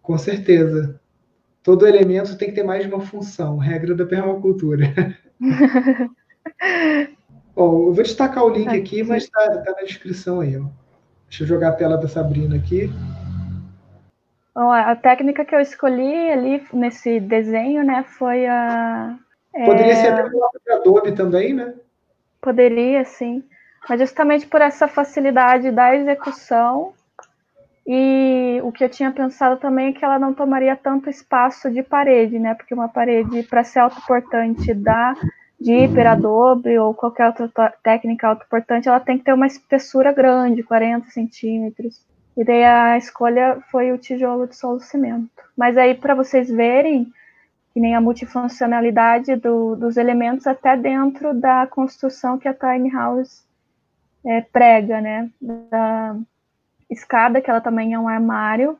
Com certeza. Todo elemento tem que ter mais de uma função, regra da permacultura. Bom, eu vou destacar o link aqui, mas está tá na descrição aí. Ó. Deixa eu jogar a tela da Sabrina aqui. Bom, a técnica que eu escolhi ali nesse desenho, né, foi a. Poderia é... ser até o Adobe também, né? Poderia, sim. Mas justamente por essa facilidade da execução e o que eu tinha pensado também é que ela não tomaria tanto espaço de parede, né? Porque uma parede, para ser autoportante da de hiper Adobe ou qualquer outra técnica autoportante, ela tem que ter uma espessura grande, 40 centímetros. E daí a escolha foi o tijolo de solo cimento. Mas aí, para vocês verem, que nem a multifuncionalidade do, dos elementos até dentro da construção que a Tiny House é, prega, né? Da escada, que ela também é um armário,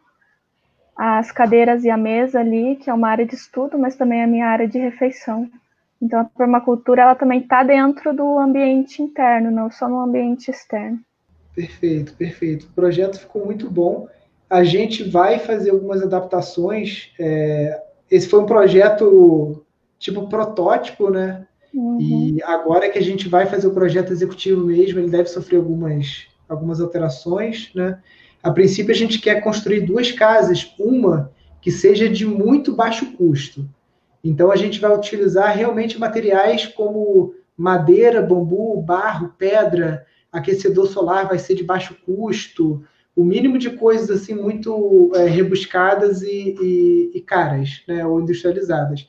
as cadeiras e a mesa ali, que é uma área de estudo, mas também é a minha área de refeição. Então, a permacultura ela também está dentro do ambiente interno, não só no ambiente externo. Perfeito, perfeito. O projeto ficou muito bom. A gente vai fazer algumas adaptações. É, esse foi um projeto tipo protótipo, né? Uhum. E agora que a gente vai fazer o projeto executivo mesmo, ele deve sofrer algumas, algumas alterações, né? A princípio, a gente quer construir duas casas, uma que seja de muito baixo custo. Então, a gente vai utilizar realmente materiais como madeira, bambu, barro, pedra, aquecedor solar vai ser de baixo custo, o mínimo de coisas assim muito é, rebuscadas e, e, e, caras, né, ou industrializadas.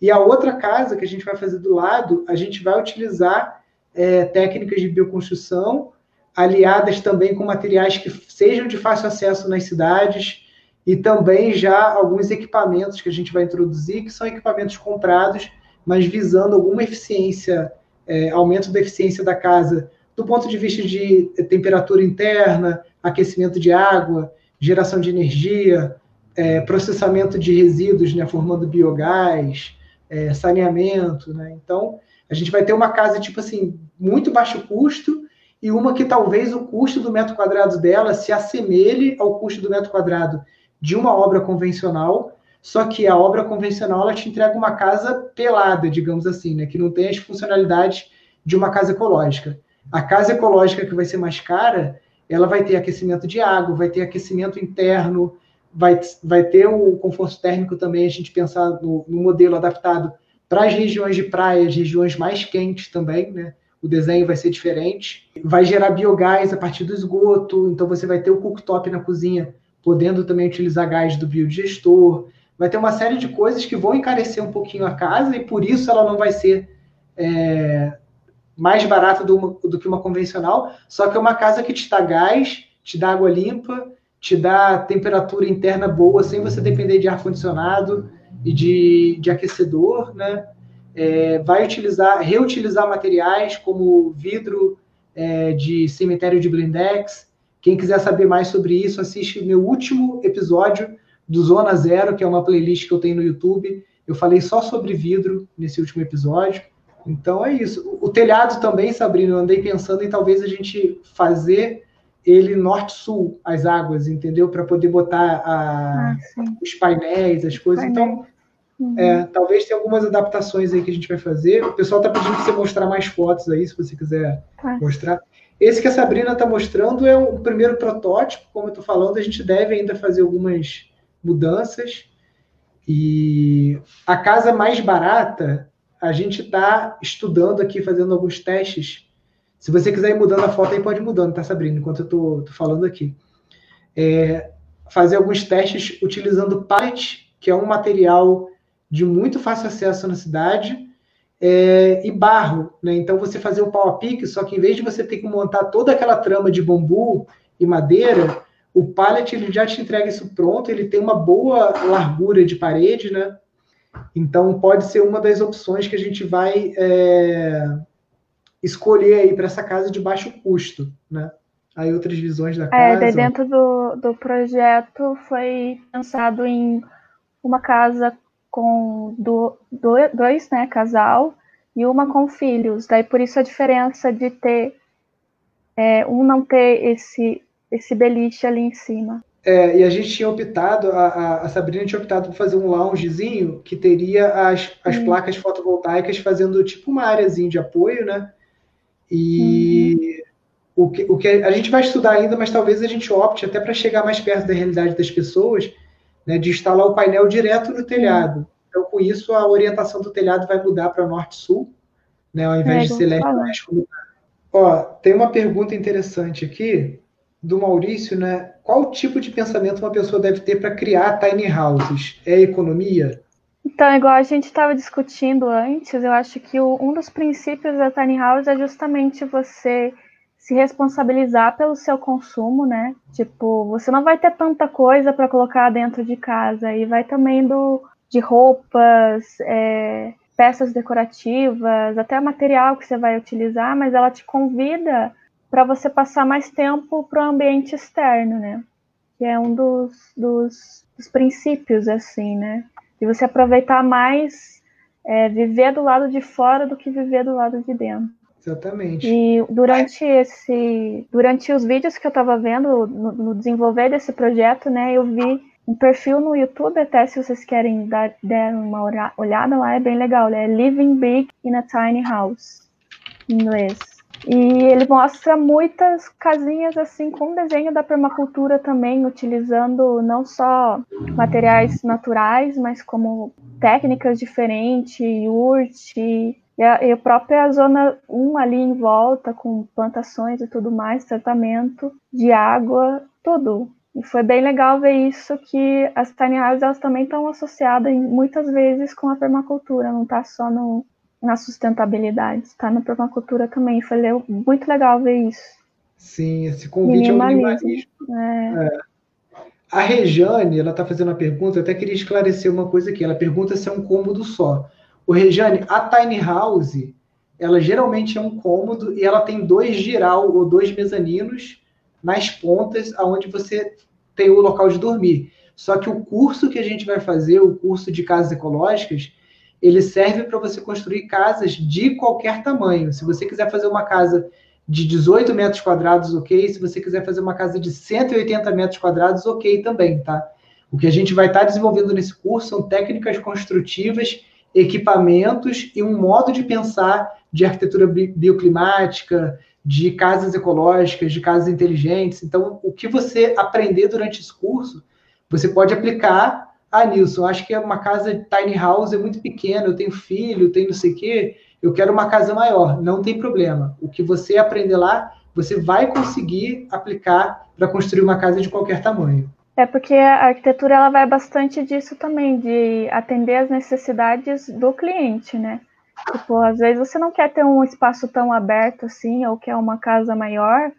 E a outra casa que a gente vai fazer do lado, a gente vai utilizar é, técnicas de bioconstrução, aliadas também com materiais que sejam de fácil acesso nas cidades, e também já alguns equipamentos que a gente vai introduzir, que são equipamentos comprados, mas visando alguma eficiência, é, aumento da eficiência da casa do ponto de vista de temperatura interna, aquecimento de água, geração de energia, é, processamento de resíduos, né, formando biogás, é, saneamento, né? Então, a gente vai ter uma casa tipo assim muito baixo custo e uma que talvez o custo do metro quadrado dela se assemelhe ao custo do metro quadrado de uma obra convencional, só que a obra convencional ela te entrega uma casa pelada, digamos assim, né, que não tem as funcionalidades de uma casa ecológica. A casa ecológica que vai ser mais cara, ela vai ter aquecimento de água, vai ter aquecimento interno, vai, vai ter o conforto térmico também, a gente pensar no, no modelo adaptado para as regiões de praia, as regiões mais quentes também, né? O desenho vai ser diferente. Vai gerar biogás a partir do esgoto, então você vai ter o cooktop na cozinha, podendo também utilizar gás do biodigestor. Vai ter uma série de coisas que vão encarecer um pouquinho a casa e por isso ela não vai ser é, mais barata do, do, que uma convencional, só que é uma casa que te dá gás, te dá água limpa, te dá temperatura interna boa, sem você depender de ar-condicionado e de, de aquecedor, né? É, vai utilizar, reutilizar materiais como vidro é, de cemitério de blindex. Quem quiser saber mais sobre isso, assiste meu último episódio do Zona Zero, que é uma playlist que eu tenho no YouTube. Eu falei só sobre vidro nesse último episódio. Então é isso. O telhado também, Sabrina, eu andei pensando em talvez a gente fazer ele norte-sul, as águas, entendeu? Para poder botar a, ah, os painéis, as coisas. Então, uhum. é, talvez tenha algumas adaptações aí que a gente vai fazer. O pessoal está pedindo para você mostrar mais fotos aí, se você quiser ah. mostrar. Esse que a Sabrina está mostrando é o primeiro protótipo, como eu estou falando, a gente deve ainda fazer algumas mudanças. E a casa mais barata, a gente está estudando aqui, fazendo alguns testes. Se você quiser ir mudando a foto aí, pode ir mudando, tá, Sabrina? Enquanto eu estou falando aqui. É, fazer alguns testes utilizando pallet, que é um material de muito fácil acesso na cidade, é, e barro, né? Então você fazer o pau a pique, só que em vez de você ter que montar toda aquela trama de bambu e madeira, o pallet ele já te entrega isso pronto, ele tem uma boa largura de parede, né? Então pode ser uma das opções que a gente vai é, escolher aí para essa casa de baixo custo, né? Aí outras visões da é, casa. É, dentro do, do projeto foi pensado em uma casa com do, do, dois, né, casal, e uma com filhos. Daí por isso a diferença de ter é, um não ter esse esse beliche ali em cima. É, e a gente tinha optado, a, a, Sabrina tinha optado por fazer um loungezinho que teria as, as hum. placas fotovoltaicas fazendo tipo uma áreazinha de apoio, né? E uhum. o, que, o que a gente vai estudar ainda, mas talvez a gente opte até para chegar mais perto da realidade das pessoas, né, de instalar o painel direto no telhado. Então, com isso, a orientação do telhado vai mudar para norte-sul, né, ao invés é, de ser leste-oeste. Ó, tem uma pergunta interessante aqui do Maurício, né? Qual tipo de pensamento uma pessoa deve ter para criar tiny houses? É economia? Então, igual a gente estava discutindo antes, eu acho que o, um dos princípios da tiny house é justamente você se responsabilizar pelo seu consumo, né? Tipo, você não vai ter tanta coisa para colocar dentro de casa e vai também do de roupas, é, peças decorativas, até material que você vai utilizar, mas ela te convida para você passar mais tempo para o ambiente externo, né? Que é um dos, dos, dos, princípios, assim, né? De você aproveitar mais, é, viver do lado de fora do que viver do lado de dentro. Exatamente. E durante esse, durante os vídeos que eu estava vendo no, no, desenvolver desse projeto, né, eu vi um perfil no YouTube, até se vocês querem dar uma olhada lá, é bem legal. É Living Big in a Tiny House, em inglês. E ele mostra muitas casinhas assim com desenho da permacultura também, utilizando não só materiais naturais, mas como técnicas diferentes, yurt, e a, e a própria zona 1 ali em volta, com plantações e tudo mais, tratamento de água, tudo. E foi bem legal ver isso, que as tiny houses elas também estão associadas muitas vezes com a permacultura, não está só no, na sustentabilidade, está na permacultura também. Foi muito legal ver isso. Sim, esse convite ao minimalismo. É. É. A Rejane, ela está fazendo uma pergunta, eu até queria esclarecer uma coisa aqui. Ela pergunta se é um cômodo só. O Rejane, a tiny house, ela geralmente é um cômodo e ela tem dois giral ou dois mezaninos nas pontas, aonde você tem o local de dormir. Só que o curso que a gente vai fazer, o curso de casas ecológicas, ele serve para você construir casas de qualquer tamanho. Se você quiser fazer uma casa de 18 metros quadrados, ok. Se você quiser fazer uma casa de 180 metros quadrados, ok também, tá? O que a gente vai estar tá desenvolvendo nesse curso são técnicas construtivas equipamentos e um modo de pensar de arquitetura bioclimática, de casas ecológicas, de casas inteligentes. Então, o que você aprender durante esse curso, você pode aplicar. Ah, Nilson, acho que é uma casa tiny house é muito pequena, eu tenho filho, tenho não sei o quê, eu quero uma casa maior. Não tem problema. O que você aprender lá, você vai conseguir aplicar para construir uma casa de qualquer tamanho. É porque a arquitetura ela vai bastante disso também, de atender as necessidades do cliente, né? Tipo, às vezes você não quer ter um espaço tão aberto assim, ou quer uma casa maior,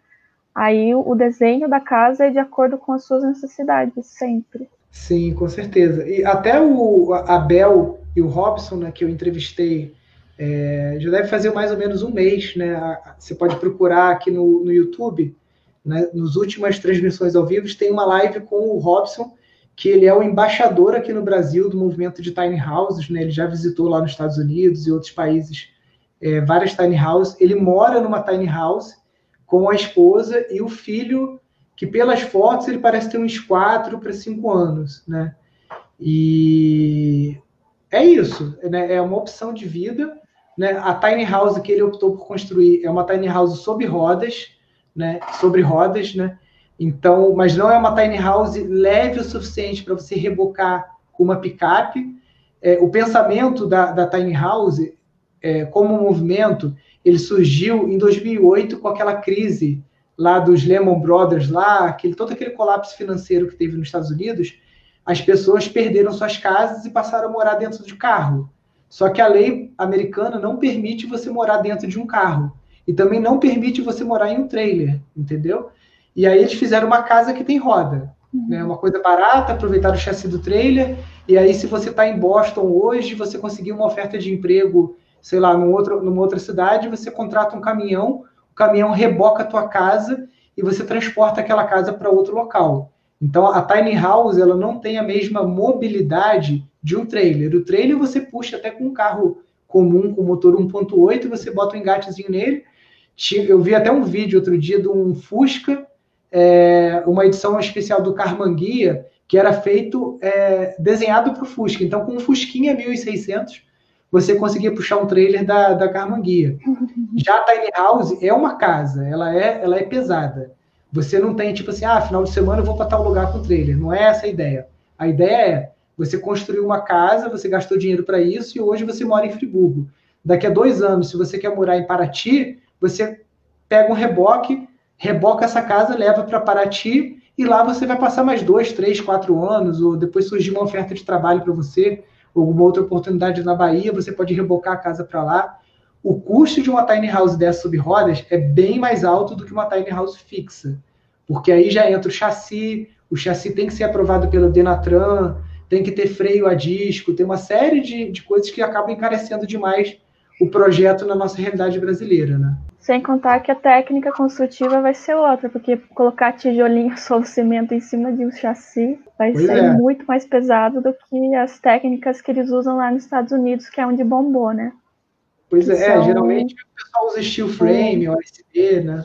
aí o desenho da casa é de acordo com as suas necessidades, sempre. Sim, com certeza. E até o Abel e o Robson, né, que eu entrevistei, é, já deve fazer mais ou menos um mês, né? Você pode procurar aqui no, no YouTube né, nas últimas transmissões ao vivo, tem uma live com o Robson, que ele é o embaixador aqui no Brasil do movimento de tiny houses, né? Ele já visitou lá nos Estados Unidos e outros países é, várias tiny houses. Ele mora numa tiny house com a esposa e o filho, que pelas fotos ele parece ter uns 4 para 5 anos, né? E é isso, né? É uma opção de vida, né? A tiny house que ele optou por construir é uma tiny house sob rodas, né, sobre rodas, né? Então, mas não é uma tiny house leve o suficiente para você rebocar com uma picape. É, o pensamento da, da tiny house, é, como movimento, ele surgiu em 2008 com aquela crise lá dos Lehman Brothers, lá, aquele, todo aquele colapso financeiro que teve nos Estados Unidos, as pessoas perderam suas casas e passaram a morar dentro de carro. Só que a lei americana não permite você morar dentro de um carro. E também não permite você morar em um trailer, entendeu? E aí eles fizeram uma casa que tem roda. Uhum. Né? Uma coisa barata, aproveitar o chassi do trailer. E aí, se você está em Boston hoje, você conseguir uma oferta de emprego, sei lá, num outro, numa outra cidade, você contrata um caminhão, o caminhão reboca a tua casa e você transporta aquela casa para outro local. Então, a tiny house ela não tem a mesma mobilidade de um trailer. O trailer você puxa até com um carro comum com motor 1.8, você bota um engatezinho nele. Eu vi até um vídeo outro dia de um Fusca, é, uma edição especial do Carmanguia, que era feito, é, desenhado para o Fusca. Então, com um Fusquinha 1600, você conseguia puxar um trailer da, da Carmanguia. Já a Tiny House é uma casa, ela é, ela é pesada. Você não tem tipo assim, ah, final de semana eu vou para tal lugar com trailer. Não é essa a ideia. A ideia é você construiu uma casa, você gastou dinheiro para isso e hoje você mora em Friburgo. Daqui a dois anos, se você quer morar em Paraty, você pega um reboque, reboca essa casa, leva para Paraty e lá você vai passar mais dois, três, quatro anos, ou depois surgir uma oferta de trabalho para você, ou alguma outra oportunidade na Bahia, você pode rebocar a casa para lá. O custo de uma tiny house dessa sob rodas é bem mais alto do que uma tiny house fixa, porque aí já entra o chassi, o chassi tem que ser aprovado pelo Denatran, tem que ter freio a disco, tem uma série de, de coisas que acabam encarecendo demais o projeto na nossa realidade brasileira, né? Sem contar que a técnica construtiva vai ser outra, porque colocar tijolinho solo cimento em cima de um chassi vai pois ser é. muito mais pesado do que as técnicas que eles usam lá nos Estados Unidos, que é onde bombou, né? Pois é, é, são... geralmente o pessoal usa steel frame, é. OSB, né?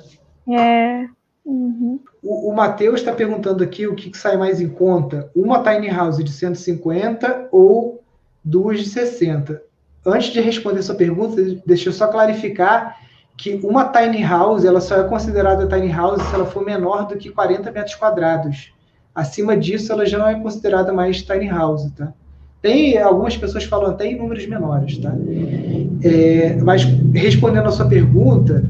É, Uhum. O, o Matheus está perguntando aqui o que, que, sai mais em conta: uma tiny house de 150 ou duas de 60. Antes de responder sua pergunta, deixa eu só clarificar que uma tiny house ela só é considerada tiny house se ela for menor do que 40 metros quadrados. Acima disso, ela já não é considerada mais tiny house, tá? Tem algumas pessoas falam até em números menores, tá? É, mas respondendo a sua pergunta,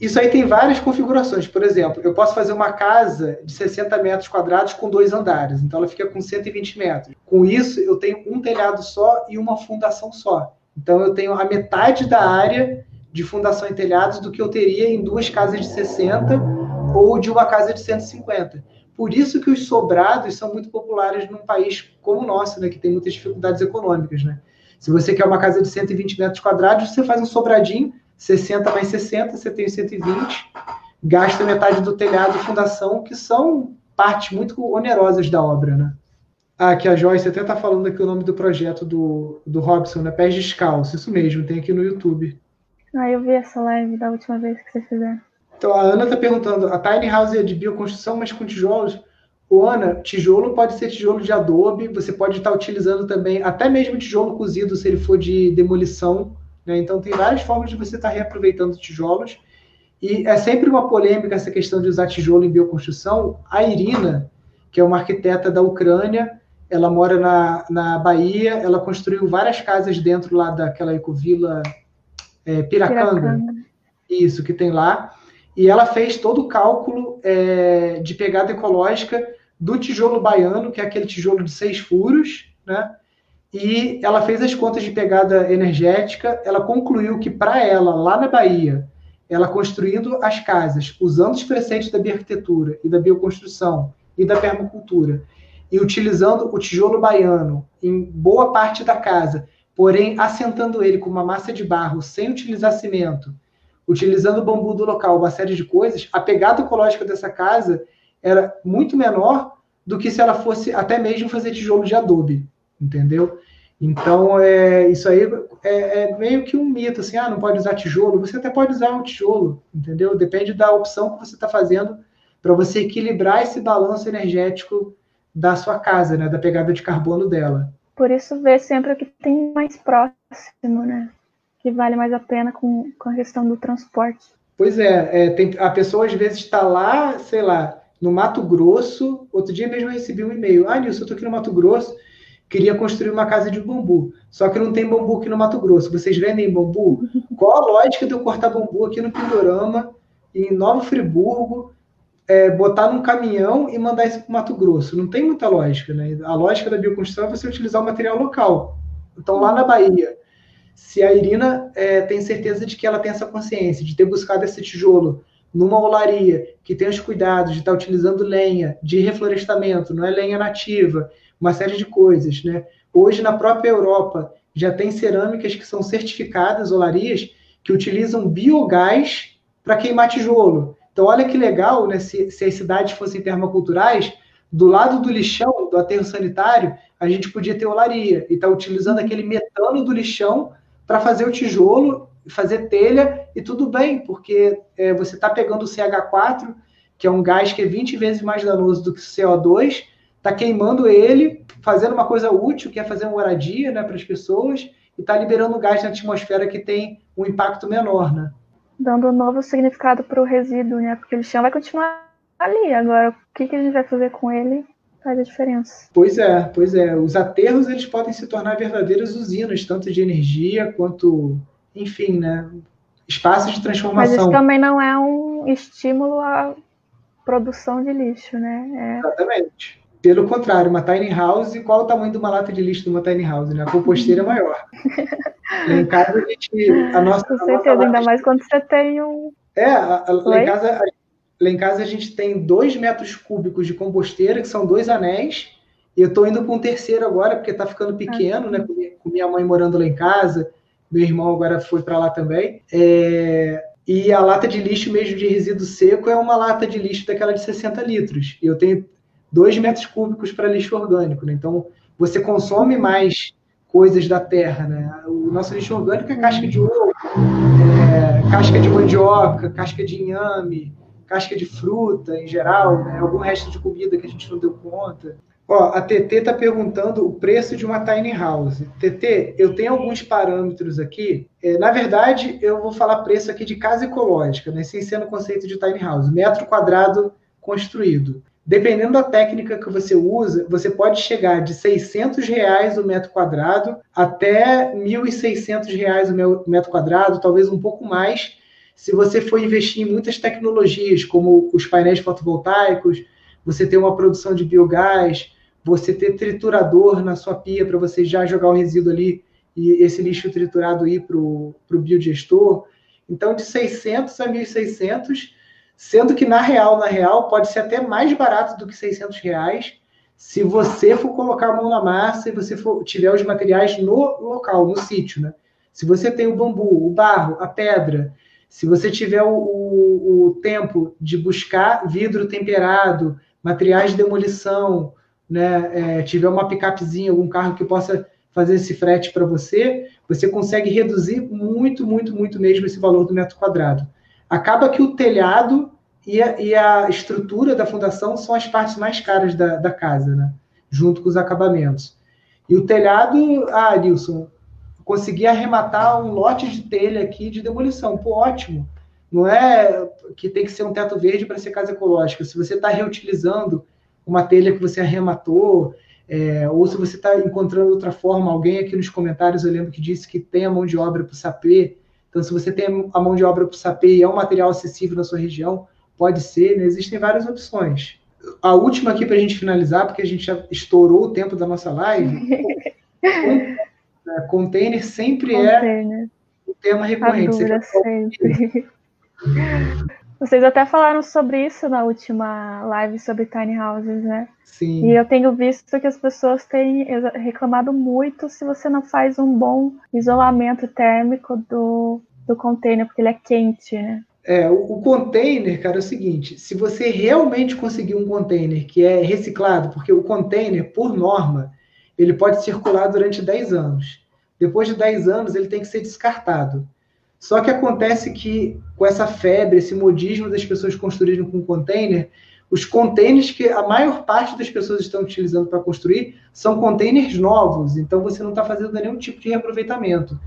isso aí tem várias configurações. Por exemplo, eu posso fazer uma casa de 60 metros quadrados com dois andares, então ela fica com 120 metros. Com isso, eu tenho um telhado só e uma fundação só. Então eu tenho a metade da área de fundação e telhados do que eu teria em duas casas de 60 ou de uma casa de 150. Por isso que os sobrados são muito populares num país como o nosso, né, que tem muitas dificuldades econômicas, né? Se você quer uma casa de 120 metros quadrados, você faz um sobradinho, 60 mais 60, você tem 120, gasta metade do telhado e fundação, que são partes muito onerosas da obra, né? Ah, aqui a Joyce até está falando aqui o nome do projeto do, do Robson, né? Pés Descalços, isso mesmo, tem aqui no YouTube. Ah, eu vi essa live da última vez que você fizer. Então, a Ana está perguntando, a tiny house é de bioconstrução, mas com tijolos? Ô, Ana, tijolo pode ser tijolo de adobe, você pode estar tá utilizando também, até mesmo tijolo cozido, se ele for de demolição, né? Então, tem várias formas de você estar tá reaproveitando tijolos. E é sempre uma polêmica essa questão de usar tijolo em bioconstrução. A Irina, que é uma arquiteta da Ucrânia, ela mora na, na Bahia, ela construiu várias casas dentro lá daquela ecovila é, Piracanga. Piracanga. Isso, que tem lá. E ela fez todo o cálculo é, de pegada ecológica do tijolo baiano, que é aquele tijolo de seis furos, né? E ela fez as contas de pegada energética. Ela concluiu que, para ela, lá na Bahia, ela construindo as casas, usando os preceitos da bioarquitetura e da bioconstrução e da permacultura, e utilizando o tijolo baiano em boa parte da casa, porém assentando ele com uma massa de barro sem utilizar cimento, utilizando o bambu do local, uma série de coisas, a pegada ecológica dessa casa era muito menor do que se ela fosse até mesmo fazer tijolo de adobe entendeu? Então, é, isso aí é, é, meio que um mito, assim, ah, não pode usar tijolo. Você até pode usar um tijolo, entendeu? Depende da opção que você está fazendo para você equilibrar esse balanço energético da sua casa, né? Da pegada de carbono dela. Por isso, ver sempre o que tem mais próximo, né? Que vale mais a pena com, com a questão do transporte. Pois é, é tem, a pessoa às vezes está lá, sei lá, no Mato Grosso. Outro dia mesmo eu recebi um e-mail. Ah, Nilson, eu estou aqui no Mato Grosso, queria construir uma casa de bambu. Só que não tem bambu aqui no Mato Grosso. Vocês vendem bambu? Qual a lógica de eu cortar bambu aqui no Pindorama, em Nova Friburgo, é, botar num caminhão e mandar isso para o Mato Grosso? Não tem muita lógica, né? A lógica da bioconstrução é você utilizar o material local. Então, lá na Bahia, se a Irina é, tem certeza de que ela tem essa consciência, de ter buscado esse tijolo numa olaria, que tem os cuidados de estar utilizando lenha, de reflorestamento, não é lenha nativa, uma série de coisas, né? Hoje, na própria Europa, já tem cerâmicas que são certificadas, olarias, que utilizam biogás para queimar tijolo. Então, olha que legal, né? Se, se as cidades fossem permaculturais, do lado do lixão, do aterro sanitário, a gente podia ter olaria e estar tá utilizando aquele metano do lixão para fazer o tijolo, fazer telha e tudo bem, porque é, você está pegando o CH4, que é um gás que é 20 vezes mais danoso do que o CO2, está queimando ele, fazendo uma coisa útil, que é fazer uma moradia né, para as pessoas, e está liberando gás na atmosfera que tem um impacto menor. Né? Dando um novo significado para o resíduo, né? porque o lixão vai continuar ali. Agora, o que, que a gente vai fazer com ele faz a diferença. Pois é, pois é. Os aterros eles podem se tornar verdadeiras usinas, tanto de energia quanto, enfim, né? Espaços de transformação. Mas isso também não é um estímulo à produção de lixo, né? É... Exatamente. Pelo contrário, uma tiny house, qual o tamanho de uma lata de lixo de uma tiny house? Né? A composteira é maior. em casa, a gente. A nossa, Com certeza, nossa ainda mais quando você tem um. É, a, a, lá em casa, Lá em casa a gente tem dois metros cúbicos de composteira, que são dois anéis. E eu estou indo para um terceiro agora, porque está ficando pequeno, né? Com minha mãe morando lá em casa. Meu irmão agora foi para lá também. É... E a lata de lixo mesmo de resíduo seco é uma lata de lixo daquela de 60 litros. E eu tenho dois metros cúbicos para lixo orgânico, né? Então você consome mais coisas da terra, né? O nosso lixo orgânico é casca de ovo, é... casca de mandioca, casca de inhame, casca de fruta em geral, né? algum resto de comida que a gente não deu conta. Ó, a TT está perguntando o preço de uma tiny house. TT, eu tenho alguns parâmetros aqui. É, na verdade, eu vou falar preço aqui de casa ecológica, né? sem ser no conceito de tiny house. Metro quadrado construído. Dependendo da técnica que você usa, você pode chegar de 600 reais o metro quadrado até 1.600 reais o metro quadrado, talvez um pouco mais, se você for investir em muitas tecnologias, como os painéis fotovoltaicos, você ter uma produção de biogás, você ter triturador na sua pia para você já jogar o resíduo ali e esse lixo triturado ir para o biodigestor. Então, de 600 a 1.600, sendo que na real, na real, pode ser até mais barato do que 600 reais, se você for colocar a mão na massa e você for, tiver os materiais no local, no sítio, né? Se você tem o bambu, o barro, a pedra, se você tiver o, o, o tempo de buscar vidro temperado, materiais de demolição, né, é, tiver uma picapezinha, algum carro que possa fazer esse frete para você, você consegue reduzir muito, muito, muito mesmo esse valor do metro quadrado. Acaba que o telhado e a, e a estrutura da fundação são as partes mais caras da, da casa, né? junto com os acabamentos. E o telhado, ah, Nilson, consegui arrematar um lote de telha aqui de demolição. Pô, ótimo. Não é que tem que ser um teto verde para ser casa ecológica. Se você está reutilizando uma telha que você arrematou, é, ou se você está encontrando outra forma, alguém aqui nos comentários eu lembro que disse que tem a mão de obra para o sapê. Então, se você tem a mão de obra para o sapê e é um material acessível na sua região, pode ser, né? existem várias opções. A última aqui para a gente finalizar, porque a gente já estourou o tempo da nossa live. Container sempre é Container. é o tema recorrente. sempre. Vocês até falaram sobre isso na última live sobre tiny houses, né? Sim. E eu tenho visto que as pessoas têm reclamado muito se você não faz um bom isolamento térmico do, do container, porque ele é quente, né? É, o, o container, cara, é o seguinte: se você realmente conseguir um container que é reciclado, porque o container, por norma, ele pode circular durante 10 anos. Depois de 10 anos, ele tem que ser descartado. Só que acontece que, com essa febre, esse modismo das pessoas construírem com container, os containers que a maior parte das pessoas estão utilizando para construir são containers novos, então você não está fazendo nenhum tipo de reaproveitamento.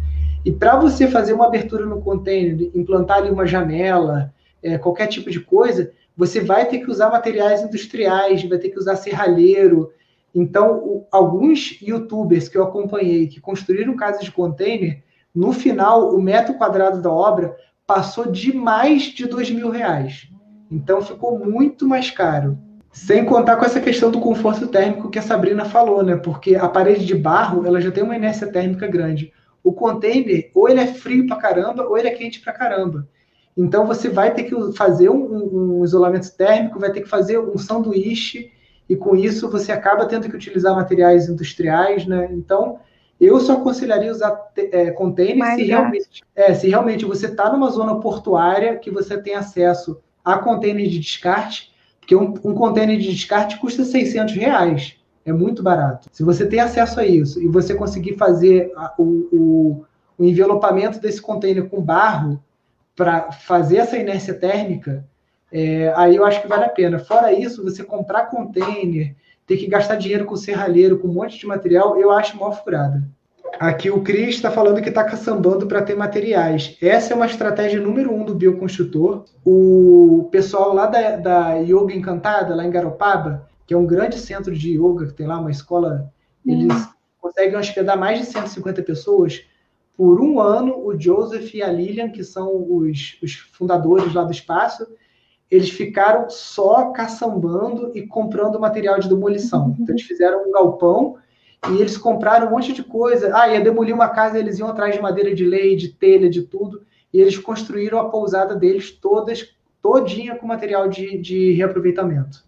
E para você fazer uma abertura no container, implantar ali uma janela, é, qualquer tipo de coisa, você vai ter que usar materiais industriais, vai ter que usar serralheiro. Então, o, alguns youtubers que eu acompanhei que construíram casas de container, no final, o metro quadrado da obra passou de mais de dois mil reais. Então, ficou muito mais caro. Sem contar com essa questão do conforto térmico que a Sabrina falou, né? Porque a parede de barro, ela já tem uma inércia térmica grande. O container, ou ele é frio pra caramba, ou ele é quente pra caramba. Então você vai ter que fazer um, um, isolamento térmico, vai ter que fazer um sanduíche, e com isso você acaba tendo que utilizar materiais industriais, né? Então, eu só aconselharia usar é, container se realmente, é, se realmente você está numa zona portuária que você tem acesso a container de descarte, porque um, um container de descarte custa 600 reais, é muito barato. Se você tem acesso a isso e você conseguir fazer a, o, o, o envelopamento desse container com barro, para fazer essa inércia térmica, é, aí eu acho que vale a pena. Fora isso, você comprar container, ter que gastar dinheiro com serralheiro, com um monte de material, eu acho mal furada. Aqui o Cris está falando que está caçambando para ter materiais. Essa é uma estratégia número um do bioconstrutor. O pessoal lá da, da Yoga Encantada, lá em Garopaba, que é um grande centro de yoga, que tem lá uma escola, eles hum. conseguem hospedar mais de 150 pessoas por um ano, o Joseph e a Lilian, que são os, os fundadores lá do espaço, eles ficaram só caçambando e comprando material de demolição. Uhum. Então, eles fizeram um galpão e eles compraram um monte de coisa. Ah, ia demolir uma casa, eles iam atrás de madeira de lei, de telha, de tudo. E eles construíram a pousada deles todas, todinha com material de, de reaproveitamento.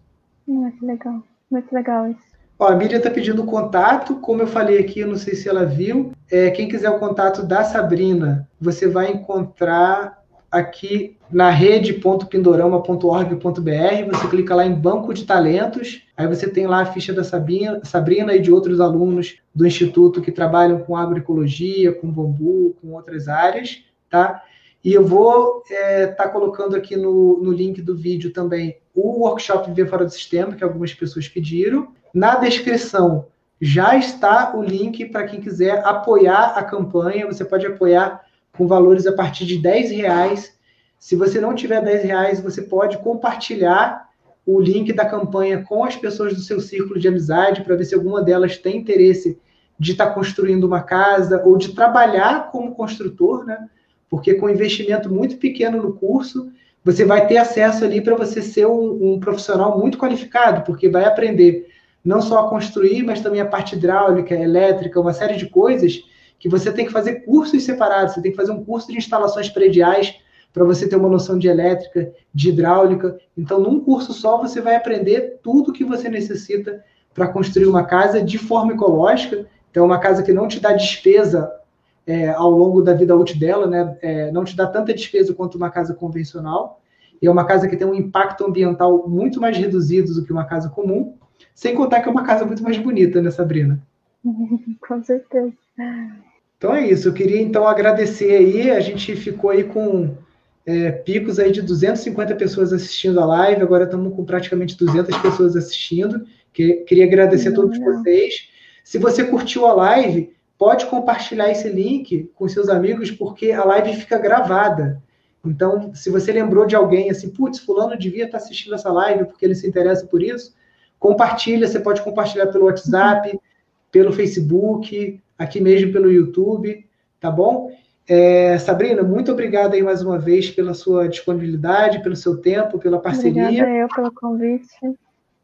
Muito legal, muito legal isso. Ó, a Miriam está pedindo contato, como eu falei aqui, eu não sei se ela viu. É, quem quiser o contato da Sabrina, você vai encontrar aqui na rede.pindorama.org.br. Você clica lá em Banco de Talentos, aí você tem lá a ficha da Sabrina, Sabrina e de outros alunos do Instituto que trabalham com agroecologia, com bambu, com outras áreas, tá? E eu vou estar é, tá colocando aqui no, no link do vídeo também o workshop Viver Fora do Sistema, que algumas pessoas pediram. Na descrição já está o link para quem quiser apoiar a campanha. Você pode apoiar com valores a partir de 10 reais. Se você não tiver 10 reais, você pode compartilhar o link da campanha com as pessoas do seu círculo de amizade para ver se alguma delas tem interesse de estar tá construindo uma casa ou de trabalhar como construtor, né? Porque com investimento muito pequeno no curso, você vai ter acesso ali para você ser um, um profissional muito qualificado, porque vai aprender não só a construir, mas também a parte hidráulica, elétrica, uma série de coisas que você tem que fazer cursos separados. Você tem que fazer um curso de instalações prediais para você ter uma noção de elétrica, de hidráulica. Então, num curso só, você vai aprender tudo que você necessita para construir uma casa de forma ecológica. Então, uma casa que não te dá despesa é, ao longo da vida útil dela, né? É, não te dá tanta despesa quanto uma casa convencional. E é uma casa que tem um impacto ambiental muito mais reduzido do que uma casa comum. Sem contar que é uma casa muito mais bonita, né, Sabrina? com certeza. Então é isso. Eu queria então agradecer aí. A gente ficou aí com é, picos aí de 250 pessoas assistindo a live. Agora estamos com praticamente 200 pessoas assistindo. Que, queria agradecer a todos vocês. Se você curtiu a live, pode compartilhar esse link com seus amigos, porque a live fica gravada. Então, se você lembrou de alguém assim, putz, fulano devia estar assistindo essa live porque ele se interessa por isso, Compartilha, você pode compartilhar pelo WhatsApp, pelo Facebook, aqui mesmo pelo YouTube, tá bom? É, Sabrina, muito obrigada aí mais uma vez pela sua disponibilidade, pelo seu tempo, pela parceria. Obrigada eu pelo convite.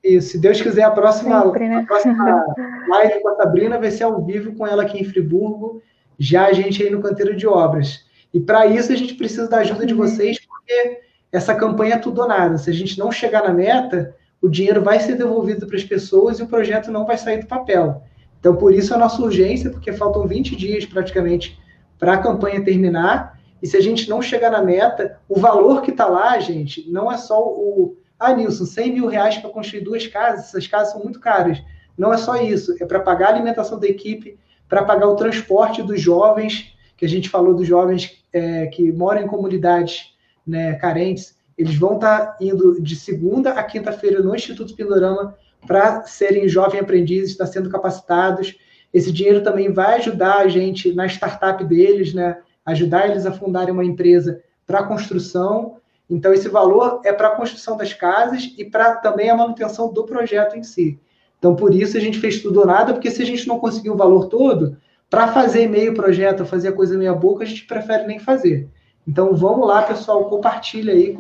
E se Deus quiser, a próxima, Sempre, né? a próxima live com a Sabrina vai ser ao vivo com ela aqui em Friburgo, já a gente aí no canteiro de obras. E para isso a gente precisa da ajuda de vocês, porque essa campanha é tudo ou nada. Se a gente não chegar na meta, o dinheiro vai ser devolvido para as pessoas e o projeto não vai sair do papel. Então, por isso a nossa urgência, porque faltam 20 dias praticamente para a campanha terminar. E se a gente não chegar na meta, o valor que está lá, gente, não é só o. Ah, Nilson, 100 mil reais para construir duas casas, essas casas são muito caras. Não é só isso, é para pagar a alimentação da equipe, para pagar o transporte dos jovens, que a gente falou dos jovens é, que moram em comunidades né, carentes, eles vão estar tá indo de segunda a quinta-feira no Instituto Pindorama para serem jovens aprendizes, estar tá sendo capacitados. Esse dinheiro também vai ajudar a gente na startup deles, né? Ajudar eles a fundarem uma empresa para construção. Então, esse valor é para a construção das casas e para também a manutenção do projeto em si. Então, por isso a gente fez tudo ou nada, porque se a gente não conseguir o valor todo, para fazer meio projeto, fazer a coisa meia boca, a gente prefere nem fazer. Então, vamos lá, pessoal, compartilha aí,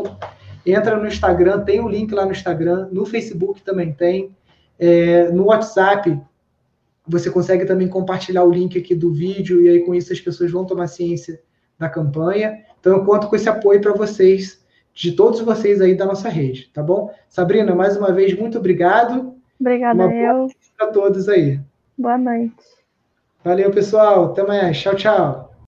entra no Instagram, tem o um link lá no Instagram, no Facebook também tem, é, no WhatsApp você consegue também compartilhar o link aqui do vídeo e aí com isso as pessoas vão tomar ciência da campanha. Então eu conto com esse apoio para vocês, de todos vocês aí da nossa rede, tá bom? Sabrina, mais uma vez, muito obrigado. Obrigada, uma eu. Para todos aí. Boa noite. Valeu, pessoal. Até mais. Tchau, tchau.